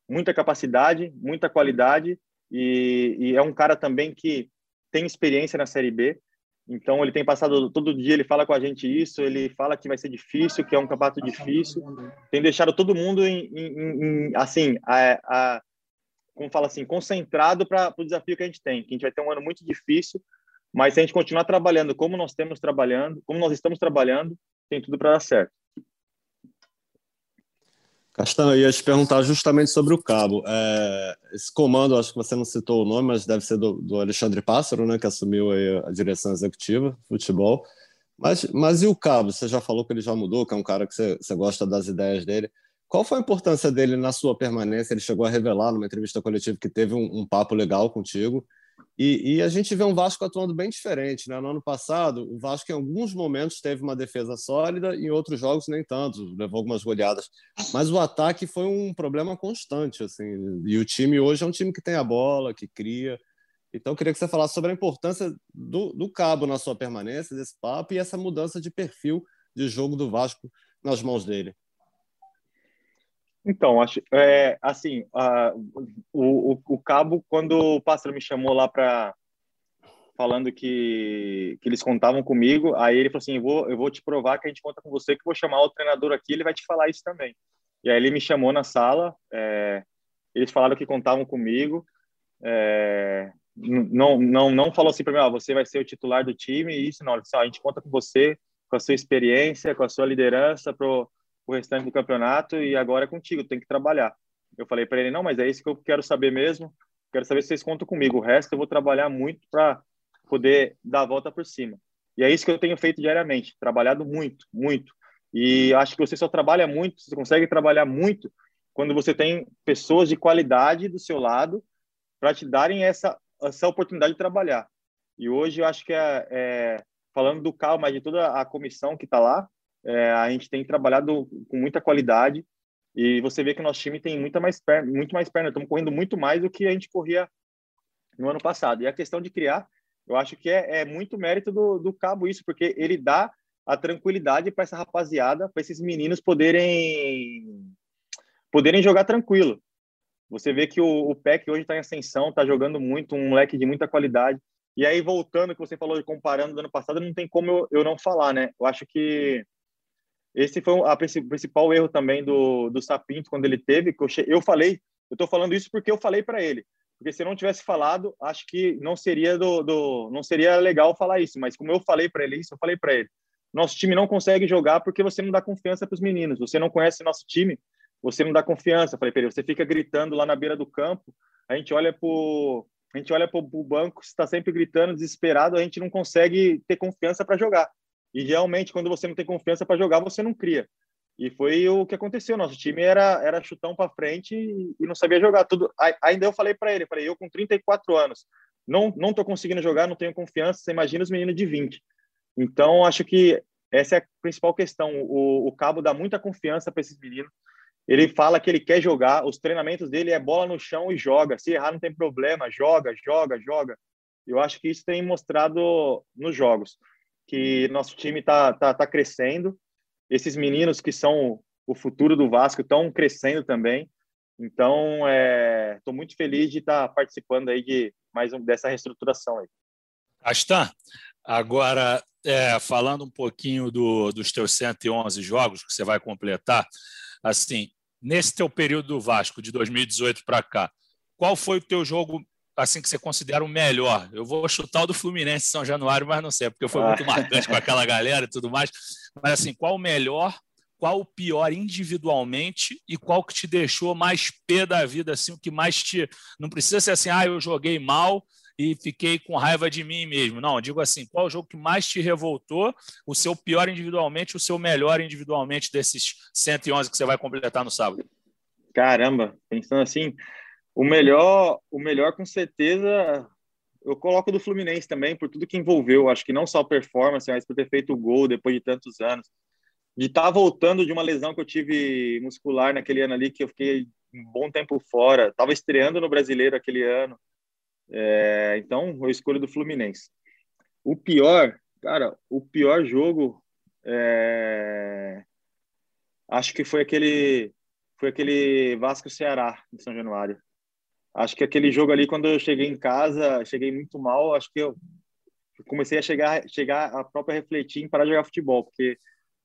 muita capacidade, muita qualidade e, e, é um cara também que tem experiência na Série B. Então ele tem passado todo dia, ele fala com a gente isso, ele fala que vai ser difícil, que é um campeonato difícil. Tem deixado todo mundo em, em, em assim, a, a, como fala assim, concentrado para o desafio que a gente tem. Que a gente vai ter um ano muito difícil, mas se a gente continuar trabalhando como nós temos trabalhando, como nós estamos trabalhando, tem tudo para dar certo. Castan, eu ia te perguntar justamente sobre o cabo. É, esse comando, acho que você não citou o nome, mas deve ser do, do Alexandre Pássaro, né, que assumiu a direção executiva futebol. Mas, mas e o cabo? Você já falou que ele já mudou, que é um cara que você, você gosta das ideias dele. Qual foi a importância dele na sua permanência? Ele chegou a revelar numa entrevista coletiva que teve um, um papo legal contigo. E, e, a gente vê um Vasco atuando bem diferente. Né? No ano passado, o Vasco, em alguns momentos, teve uma defesa sólida, em outros jogos, nem tanto, levou algumas goleadas. Mas o ataque foi um problema constante. Assim. E o time hoje é um time que tem a bola, que cria. Então, queria que você falasse sobre a importância do, do Cabo na sua permanência, desse papo, e essa mudança de perfil de jogo do Vasco nas mãos dele. Então, acho, é, assim, o, o, o, Cabo, quando o Pássaro me chamou lá para falando que, que eles contavam comigo, aí ele falou assim, eu vou, eu vou te provar que a gente conta com você, que vou chamar o treinador aqui, ele vai te falar isso também. E aí ele me chamou na sala, é, eles falaram que contavam comigo, é, não, não, não falou assim para mim, ah, você vai ser o titular do time, isso não, disse, ah, a gente conta com você, com a sua experiência, com a sua liderança pro o restante do campeonato e agora é contigo, tem que trabalhar. Eu falei para ele, não, mas é isso que eu quero saber mesmo, quero saber se vocês contam comigo, o resto eu vou trabalhar muito para poder dar a volta por cima. E é isso que eu tenho feito diariamente, trabalhado muito, muito. E acho que você só trabalha muito, você consegue trabalhar muito quando você tem pessoas de qualidade do seu lado para te darem essa, essa oportunidade de trabalhar. E hoje eu acho que é, é falando do Cal, mas de toda a comissão que está lá, é, a gente tem trabalhado com muita qualidade e você vê que o nosso time tem muita mais perna, muito mais perna. Estamos correndo muito mais do que a gente corria no ano passado. E a questão de criar, eu acho que é, é muito mérito do, do Cabo isso, porque ele dá a tranquilidade para essa rapaziada, para esses meninos poderem poderem jogar tranquilo. Você vê que o, o PEC hoje está em ascensão, está jogando muito, um moleque de muita qualidade. E aí, voltando, que você falou, comparando do ano passado, não tem como eu, eu não falar, né? Eu acho que esse foi o principal erro também do, do Sapinto quando ele teve. Que eu, eu falei, eu estou falando isso porque eu falei para ele. Porque se eu não tivesse falado, acho que não seria do, do não seria legal falar isso. Mas como eu falei para ele isso, eu falei para ele: nosso time não consegue jogar porque você não dá confiança para os meninos. Você não conhece nosso time, você não dá confiança. Falei para ele: você fica gritando lá na beira do campo. A gente olha para a gente olha para o banco, está sempre gritando, desesperado. A gente não consegue ter confiança para jogar. E realmente, quando você não tem confiança para jogar, você não cria. E foi o que aconteceu. Nosso time era, era chutão para frente e, não sabia jogar tudo. Ainda eu falei para ele, falei, eu com 34 anos, não não tô conseguindo jogar, não tenho confiança. Você imagina os meninos de 20. Então, acho que essa é a principal questão. O, o Cabo dá muita confiança para esses meninos. Ele fala que ele quer jogar. Os treinamentos dele é bola no chão e joga. Se errar, não tem problema. Joga, joga, joga. Eu acho que isso tem mostrado nos jogos que nosso time está tá, tá crescendo. Esses meninos que são o futuro do Vasco estão crescendo também. Então, estou é, muito feliz de estar tá participando aí de mais um, dessa reestruturação aí. Astan, agora é, falando um pouquinho do, dos teus 111 jogos que você vai completar, assim, nesse teu período do Vasco de 2018 para cá, qual foi o teu jogo assim que você considera o melhor? Eu vou chutar o do Fluminense São Januário, mas não sei, porque foi muito ah. marcante com aquela galera e tudo mais. Mas assim, qual o melhor, qual o pior individualmente e qual que te deixou mais pé da vida, assim, o que mais te. Não precisa ser assim, ah, eu joguei mal e fiquei com raiva de mim mesmo. Não, digo assim, qual o jogo que mais te revoltou, o seu pior individualmente, o seu melhor individualmente desses 111 que você vai completar no sábado? Caramba, pensando assim, o melhor, o melhor com certeza, eu coloco do Fluminense também, por tudo que envolveu. Acho que não só performance, mas por ter feito o gol depois de tantos anos. De estar tá voltando de uma lesão que eu tive muscular naquele ano ali, que eu fiquei um bom tempo fora. Estava estreando no Brasileiro aquele ano. É, então, eu escolho do Fluminense. O pior, cara, o pior jogo, é, acho que foi aquele, foi aquele Vasco Ceará em São Januário. Acho que aquele jogo ali, quando eu cheguei em casa, cheguei muito mal. Acho que eu comecei a chegar, chegar a própria refletir em parar de jogar futebol, porque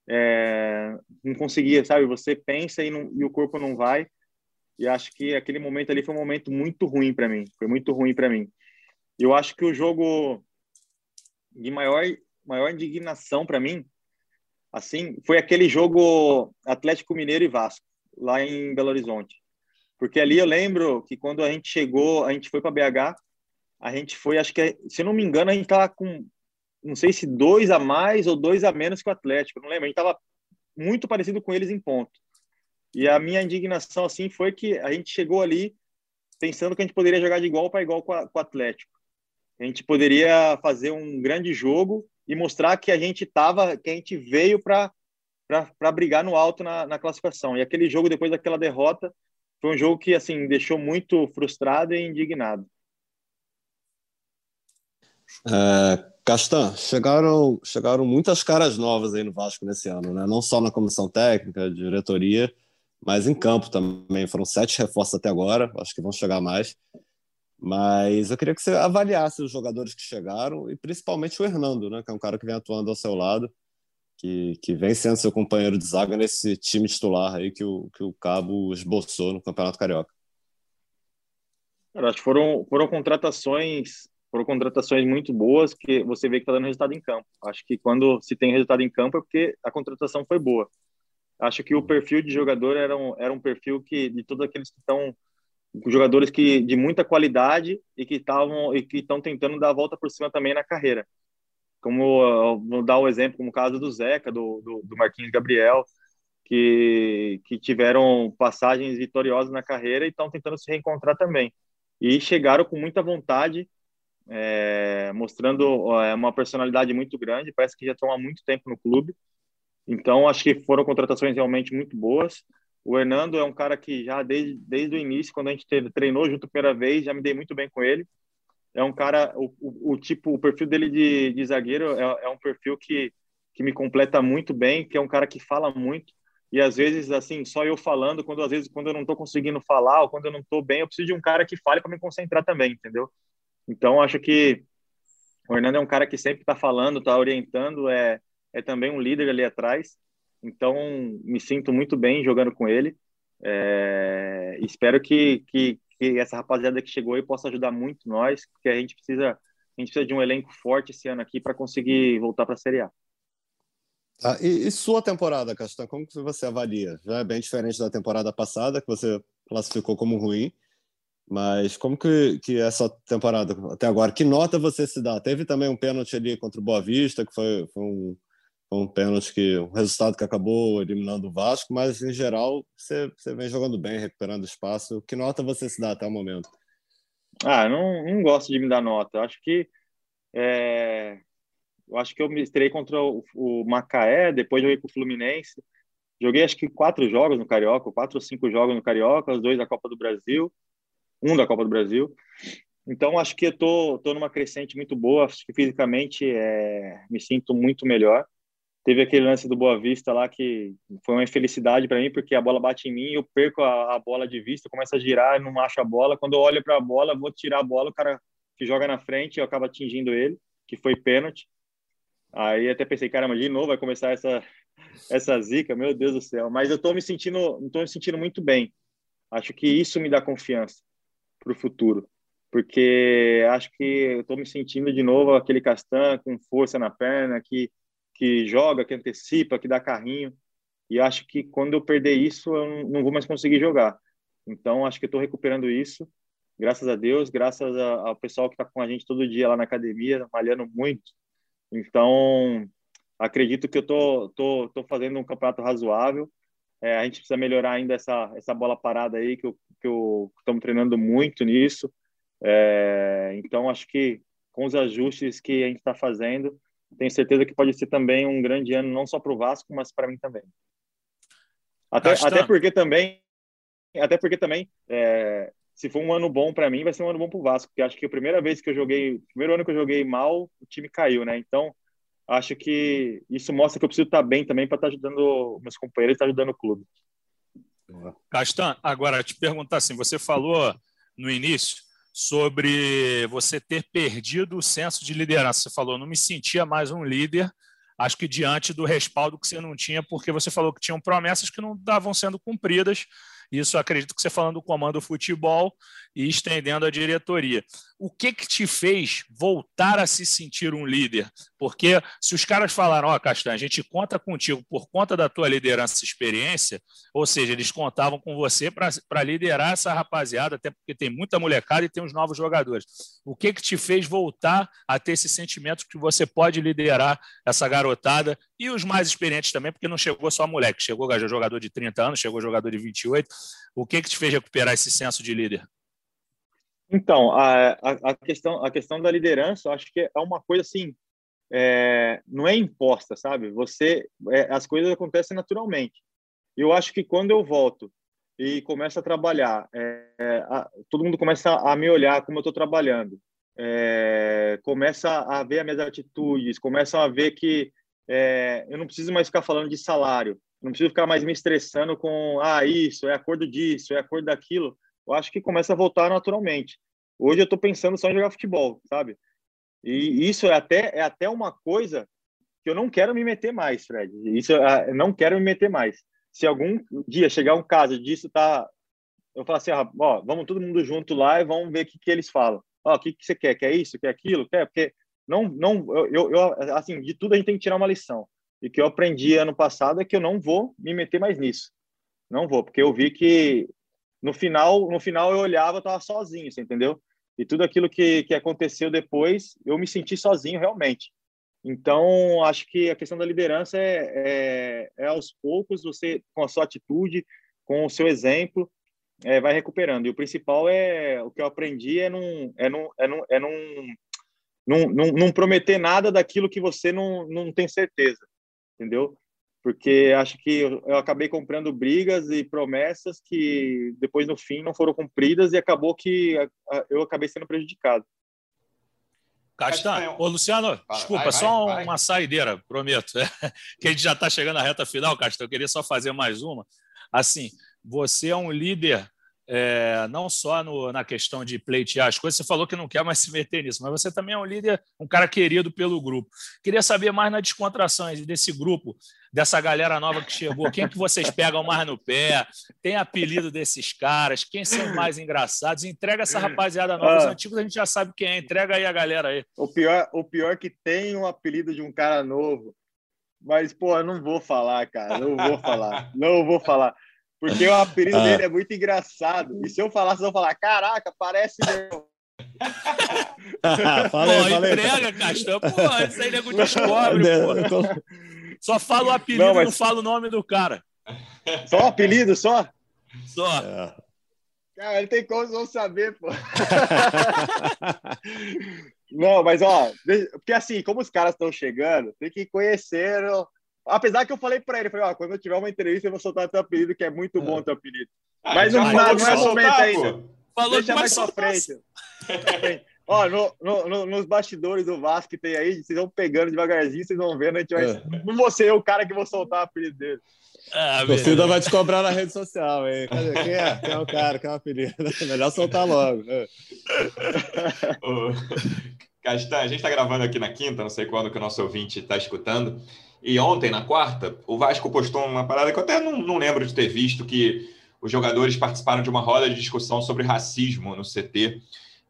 é, não conseguia, sabe? Você pensa e, não, e, o corpo não vai. E acho que aquele momento ali foi um momento muito ruim para mim. Foi muito ruim para mim. Eu acho que o jogo de maior maior indignação para mim, assim, foi aquele jogo Atlético Mineiro e Vasco lá em Belo Horizonte. Porque ali eu lembro que quando a gente chegou, a gente foi para BH, a gente foi, acho que, se não me engano, a gente estava com, não sei se dois a mais ou dois a menos que o Atlético, não lembro. A gente estava muito parecido com eles em ponto. E a minha indignação assim foi que a gente chegou ali pensando que a gente poderia jogar de igual para igual com, a, com o Atlético. A gente poderia fazer um grande jogo e mostrar que a gente tava, que a gente veio para brigar no alto na, na classificação. E aquele jogo depois daquela derrota foi um jogo que assim deixou muito frustrado e indignado. É, Castan, chegaram, chegaram muitas caras novas aí no Vasco nesse ano, né? Não só na comissão técnica, diretoria, mas em campo também. Foram sete reforços até agora, acho que vão chegar mais. Mas eu queria que você avaliasse os jogadores que chegaram e principalmente o Hernando, né? Que é um cara que vem atuando ao seu lado, que, que vem sendo seu companheiro de zaga nesse time titular aí que o, que o Cabo esboçou no Campeonato Carioca. Cara, acho que foram, foram contratações foram contratações muito boas que você vê que está dando resultado em campo. Acho que quando se tem resultado em campo é porque a contratação foi boa. Acho que o perfil de jogador era um, era um perfil que de todos aqueles que estão jogadores que de muita qualidade e que estavam e que estão tentando dar a volta por cima também na carreira. Como vou dar o um exemplo como o caso do Zeca, do, do, do Marquinhos Gabriel, que que tiveram passagens vitoriosas na carreira e estão tentando se reencontrar também. E chegaram com muita vontade é, mostrando é, uma personalidade muito grande. Parece que já estão há muito tempo no clube. Então, acho que foram contratações realmente muito boas. O Hernando é um cara que já desde, desde o início, quando a gente treinou junto a primeira vez, já me dei muito bem com ele. É um cara, o, o, o tipo, o perfil dele de, de zagueiro é, é um perfil que, que me completa muito bem, que é um cara que fala muito e às vezes assim só eu falando quando às vezes quando eu não estou conseguindo falar ou quando eu não estou bem eu preciso de um cara que fale para me concentrar também entendeu então, acho que o Hernando é um cara que sempre está falando, está orientando, é, é também um líder ali atrás. Então, me sinto muito bem jogando com ele. É, espero que, que, que, essa rapaziada que chegou aí possa ajudar muito nós, porque a gente precisa, a gente precisa de um elenco forte esse ano aqui para conseguir voltar para a Série A. Ah, e, e, sua temporada, Castan, como que você avalia? Já é bem diferente da temporada passada, que você classificou como ruim. Mas como que, que é essa temporada até agora? Que nota você se dá? Teve também um pênalti ali contra o Boa Vista, que foi, foi um, foi um pênalti que um resultado que acabou eliminando o Vasco, mas em geral você, você vem jogando bem, recuperando espaço. Que nota você se dá até o momento? Ah, não, não gosto de me dar nota. Eu acho que é, eu acho que eu me estrei contra o, o Macaé, depois joguei com o Fluminense. Joguei acho que quatro jogos no Carioca, quatro ou cinco jogos no Carioca, os dois da Copa do Brasil um da Copa do Brasil. Então, acho que eu tô, tô numa crescente muito boa, acho que fisicamente é, me sinto muito melhor. Teve aquele lance do Boa Vista lá que foi uma infelicidade para mim, porque a bola bate em mim, eu perco a, a bola de vista, começa a girar, não acho a bola. Quando eu olho para a bola, vou tirar a bola, o cara que joga na frente, eu acabo atingindo ele, que foi pênalti. Aí até pensei, caramba, de novo vai começar essa essa zica, meu Deus do céu. Mas eu tô me sentindo, tô me sentindo muito bem. Acho que isso me dá confiança para o futuro, porque acho que eu estou me sentindo de novo aquele Castan com força na perna, que, que joga, que antecipa, que dá carrinho, e acho que quando eu perder isso, eu não vou mais conseguir jogar. Então, acho que estou recuperando isso, graças a Deus, graças ao pessoal que está com a gente todo dia lá na academia, malhando muito. Então, acredito que eu tô, tô, tô fazendo um campeonato razoável. É, a gente precisa melhorar ainda essa, essa bola parada aí, que eu estamos treinando muito nisso. É, então, acho que com os ajustes que a gente está fazendo, tenho certeza que pode ser também um grande ano, não só para o Vasco, mas para mim também. Até, até porque também, até porque também, é, se for um ano bom para mim, vai ser um ano bom para o Vasco, porque acho que a primeira vez que eu joguei, primeiro ano que eu joguei mal, o time caiu, né? Então, acho que isso mostra que eu preciso estar bem também para estar ajudando meus companheiros, estar ajudando o clube. Castan, agora te perguntar assim, você falou no início sobre você ter perdido o senso de liderança. Você falou, não me sentia mais um líder, acho que diante do respaldo que você não tinha, porque você falou que tinham promessas que não estavam sendo cumpridas. Isso acredito que você falando do comando do futebol e estendendo a diretoria. O que que te fez voltar a se sentir um líder? Porque se os caras falaram, ó, oh, Castanha, a gente conta contigo por conta da tua liderança e experiência, ou seja, eles contavam com você para liderar essa rapaziada, até porque tem muita molecada e tem os novos jogadores. O que que te fez voltar a ter esse sentimento que você pode liderar essa garotada e os mais experientes também, porque não chegou só moleque, chegou jogador de 30 anos, chegou jogador de 28. O que que te fez recuperar esse senso de líder? Então, a, a, questão, a questão da liderança, eu acho que é uma coisa assim, é, não é imposta, sabe? Você, é, as coisas acontecem naturalmente. Eu acho que quando eu volto e começo a trabalhar, é, a, todo mundo começa a me olhar como eu estou trabalhando, é, começa a ver as minhas atitudes, começam a ver que é, eu não preciso mais ficar falando de salário, não preciso ficar mais me estressando com ah isso é acordo disso, é acordo daquilo eu acho que começa a voltar naturalmente. Hoje eu estou pensando só em jogar futebol, sabe? E isso é até, é até uma coisa que eu não quero me meter mais, Fred. Isso eu não quero me meter mais. Se algum dia chegar um caso disso, tá? Eu falo assim, ó, vamos todo mundo junto lá e vamos ver o que, que eles falam. Ó, o que, que você quer? Quer isso? Quer aquilo? Quer? Porque não, não, eu, eu, assim, de tudo a gente tem que tirar uma lição. E que eu aprendi ano passado é que eu não vou me meter mais nisso. Não vou, porque eu vi que no final, no final eu olhava, eu estava sozinho, você entendeu? E tudo aquilo que, que aconteceu depois, eu me senti sozinho realmente. Então, acho que a questão da liderança é, é, é aos poucos, você, com a sua atitude, com o seu exemplo, é, vai recuperando. E o principal é, o que eu aprendi é não, é não, é não, é não, não, não, não prometer nada daquilo que você não, não tem certeza, entendeu? Porque acho que eu, acabei comprando brigas e promessas que depois no fim não foram cumpridas e acabou que eu acabei sendo prejudicado. Castanho, ô Luciano, vai, desculpa, vai, só vai, uma saideira, prometo. que a gente já está chegando à reta final, Castanho. Eu queria só fazer mais uma. Assim, você é um líder é, não só no, na questão de pleitear as coisas, você falou que não quer mais se meter nisso, mas você também é um líder, um cara querido pelo grupo. Queria saber mais nas descontrações desse grupo, dessa galera nova que chegou, quem é que vocês pegam mais no pé, tem apelido desses caras, quem são mais engraçados, entrega essa rapaziada nova, ah. os antigos a gente já sabe quem é, entrega aí a galera aí. O pior, o pior é que tem um apelido de um cara novo, mas, pô, eu não vou falar, cara, não vou falar, não vou falar. Porque o apelido ah. dele é muito engraçado. E se eu falar, vocês vão falar: caraca, parece meu. falei, pô, falei. entrega, Castan. Pô, isso aí nego descobre, pô. Só fala o apelido, não, mas... não fala o nome do cara. Só o apelido, só? Só. É. Cara, ele tem como não saber, pô. não, mas ó, porque assim, como os caras estão chegando, tem que conhecer Apesar que eu falei para ele, falei, ó, quando eu tiver uma entrevista, eu vou soltar teu apelido, que é muito bom teu apelido. Ah, mas não, não, não é momento ainda. Falou Deixa mais pra frente. Ó, no, no, nos bastidores do Vasco que tem aí, vocês vão pegando devagarzinho, vocês vão vendo, a gente vai. É. Não vou ser eu o cara que vou soltar o apelido dele. Ah, o torcida vai te cobrar na rede social, hein? Cadê? Quem é? Quem é o cara? Quem é o apelido? Melhor soltar logo. É. Castan, a gente está gravando aqui na quinta, não sei quando que o nosso ouvinte está escutando. E ontem, na quarta, o Vasco postou uma parada que eu até não, não lembro de ter visto, que os jogadores participaram de uma roda de discussão sobre racismo no CT.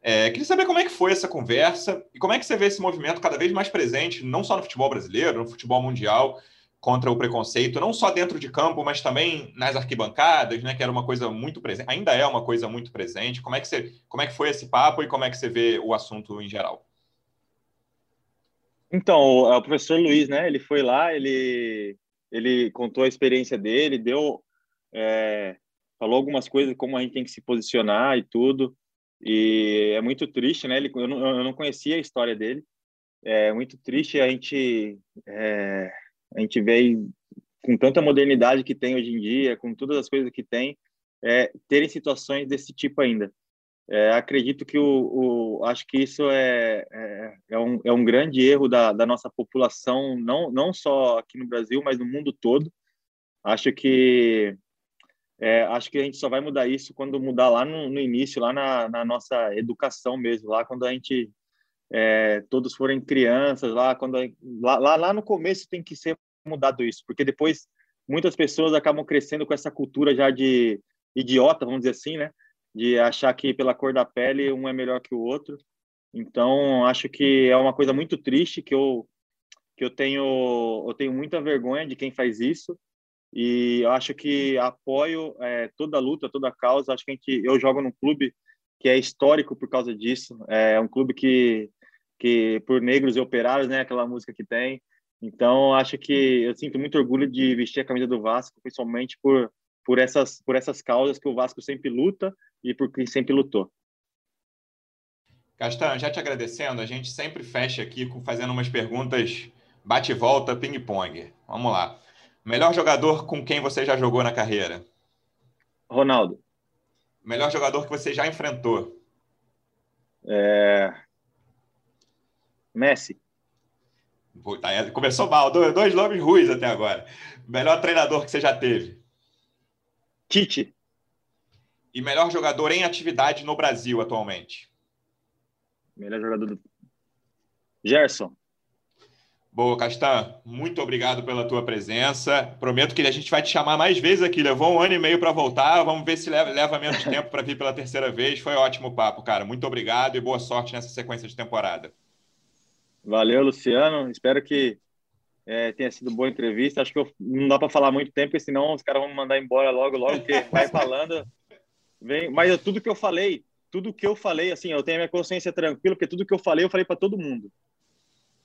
É, queria saber como é que foi essa conversa e como é que você vê esse movimento cada vez mais presente, não só no futebol brasileiro, no futebol mundial, contra o preconceito, não só dentro de campo, mas também nas arquibancadas, né, que era uma coisa muito presente, ainda é uma coisa muito presente. Como é que você, como é que foi esse papo e como é que você vê o assunto em geral? Então, o, o professor Luiz, né? Ele foi lá, ele ele contou a experiência dele, deu é, falou algumas coisas como a gente tem que se posicionar e tudo. E é muito triste, né? Ele, eu, não, eu não conhecia a história dele. É muito triste a gente é, a gente vê com tanta modernidade que tem hoje em dia, com todas as coisas que tem, é, terem situações desse tipo ainda. É, acredito que o, o, acho que isso é, é, é, um, é um grande erro da, da nossa população, não, não só aqui no Brasil, mas no mundo todo. Acho que é, acho que a gente só vai mudar isso quando mudar lá no, no início, lá na, na, nossa educação mesmo, lá quando a gente é, todos forem crianças, lá quando lá, lá, no começo tem que ser mudado isso, porque depois muitas pessoas acabam crescendo com essa cultura já de idiota, vamos dizer assim, né? de achar que pela cor da pele um é melhor que o outro. Então, acho que é uma coisa muito triste que eu que eu tenho eu tenho muita vergonha de quem faz isso e eu acho que apoio é, toda a luta, toda a causa. Acho que gente, eu jogo num clube que é histórico por causa disso. É um clube que que por negros e operários, né, aquela música que tem. Então, acho que eu sinto muito orgulho de vestir a camisa do Vasco, principalmente por por essas por essas causas que o Vasco sempre luta e por quem sempre lutou. Castan, já te agradecendo, a gente sempre fecha aqui fazendo umas perguntas bate e volta, ping-pong. Vamos lá. Melhor jogador com quem você já jogou na carreira? Ronaldo. Melhor jogador que você já enfrentou? É... Messi. Puta, começou mal, dois nomes ruins até agora. Melhor treinador que você já teve? Tite. E melhor jogador em atividade no Brasil atualmente? Melhor jogador do. Gerson. Boa, Castan, muito obrigado pela tua presença. Prometo que a gente vai te chamar mais vezes aqui. Levou um ano e meio para voltar. Vamos ver se leva, leva menos tempo para vir pela terceira vez. Foi ótimo papo, cara. Muito obrigado e boa sorte nessa sequência de temporada. Valeu, Luciano. Espero que é, tenha sido boa entrevista. Acho que eu, não dá para falar muito tempo, porque senão os caras vão me mandar embora logo, logo, porque vai falando. Vem, mas tudo que eu falei, tudo que eu falei, assim, eu tenho a minha consciência tranquila, porque tudo que eu falei, eu falei para todo mundo.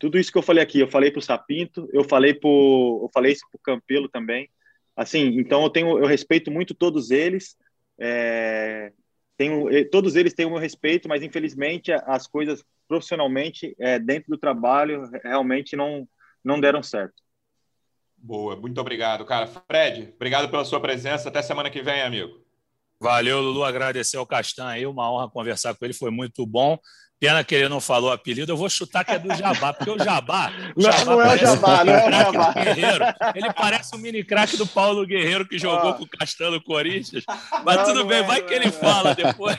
Tudo isso que eu falei aqui, eu falei para o Sapinto, eu falei pro, eu falei isso para o Campelo também. Assim, então eu tenho, eu respeito muito todos eles. É, tenho, todos eles têm o meu respeito, mas infelizmente as coisas profissionalmente é, dentro do trabalho realmente não não deram certo. Boa, muito obrigado, cara. Fred, obrigado pela sua presença. Até semana que vem, amigo. Valeu, Lulu. Agradecer ao Castan aí. Uma honra conversar com ele, foi muito bom. Pena que ele não falou o apelido, eu vou chutar que é do Jabá, porque o Jabá. O não, Jabá não é o Jabá, não é o Jabá. Guerreiro. Ele parece um mini craque do Paulo Guerreiro que jogou com o Castelo Corinthians. Mas não, tudo não bem, é, vai que ele é. fala depois.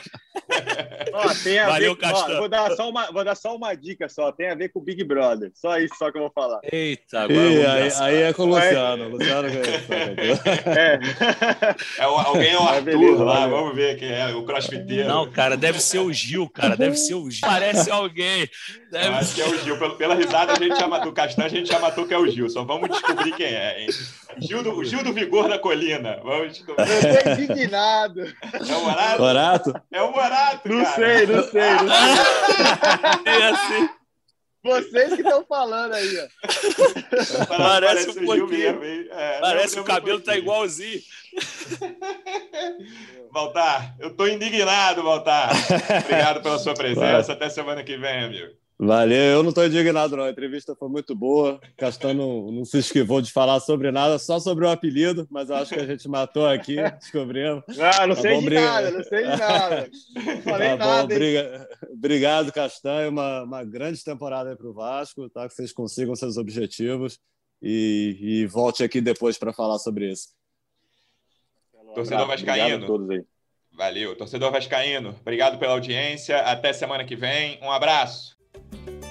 Ó, tem a Valeu, ver. Ó, vou, dar só uma, vou dar só uma dica só, tem a ver com o Big Brother. Só isso só que eu vou falar. Eita, agora. E, aí, aí, é com o Luciano. Luciano é. é. Alguém é o Arthur beleza, lá, vamos ver quem é, o crossfiteiro. Não, cara, deve ser o Gil, cara, deve ser o Gil parece alguém. Deve... Eu acho que é o Gil. Pela, pela risada a gente chama, do Castanho, a gente já matou que é o Gil. Só vamos descobrir quem é. Hein? Gil, do, Gil do Vigor da Colina. Vamos descobrir. Eu tô indignado. É o Morato? Morato? É o Morato, Não cara. sei, não sei, não sei. É assim. Vocês que estão falando aí, ó. Parece, parece um pouquinho. Mesmo, é, parece o cabelo um tá igualzinho. Baltar, eu tô indignado, Baltar. Obrigado pela sua presença. Até semana que vem, amigo. Valeu, eu não estou indignado, não. A entrevista foi muito boa. Castano não se esquivou de falar sobre nada, só sobre o apelido, mas eu acho que a gente matou aqui, descobrimos. Ah, não tá sei bom, de briga... nada, não sei de nada. Não falei tá nada. Bom, briga... Obrigado, Castanho. Uma, uma grande temporada para o Vasco, tá? que vocês consigam seus objetivos e, e volte aqui depois para falar sobre isso. Torcedor Vascaíno. Valeu. Torcedor Vascaíno, obrigado pela audiência. Até semana que vem. Um abraço. Thank you.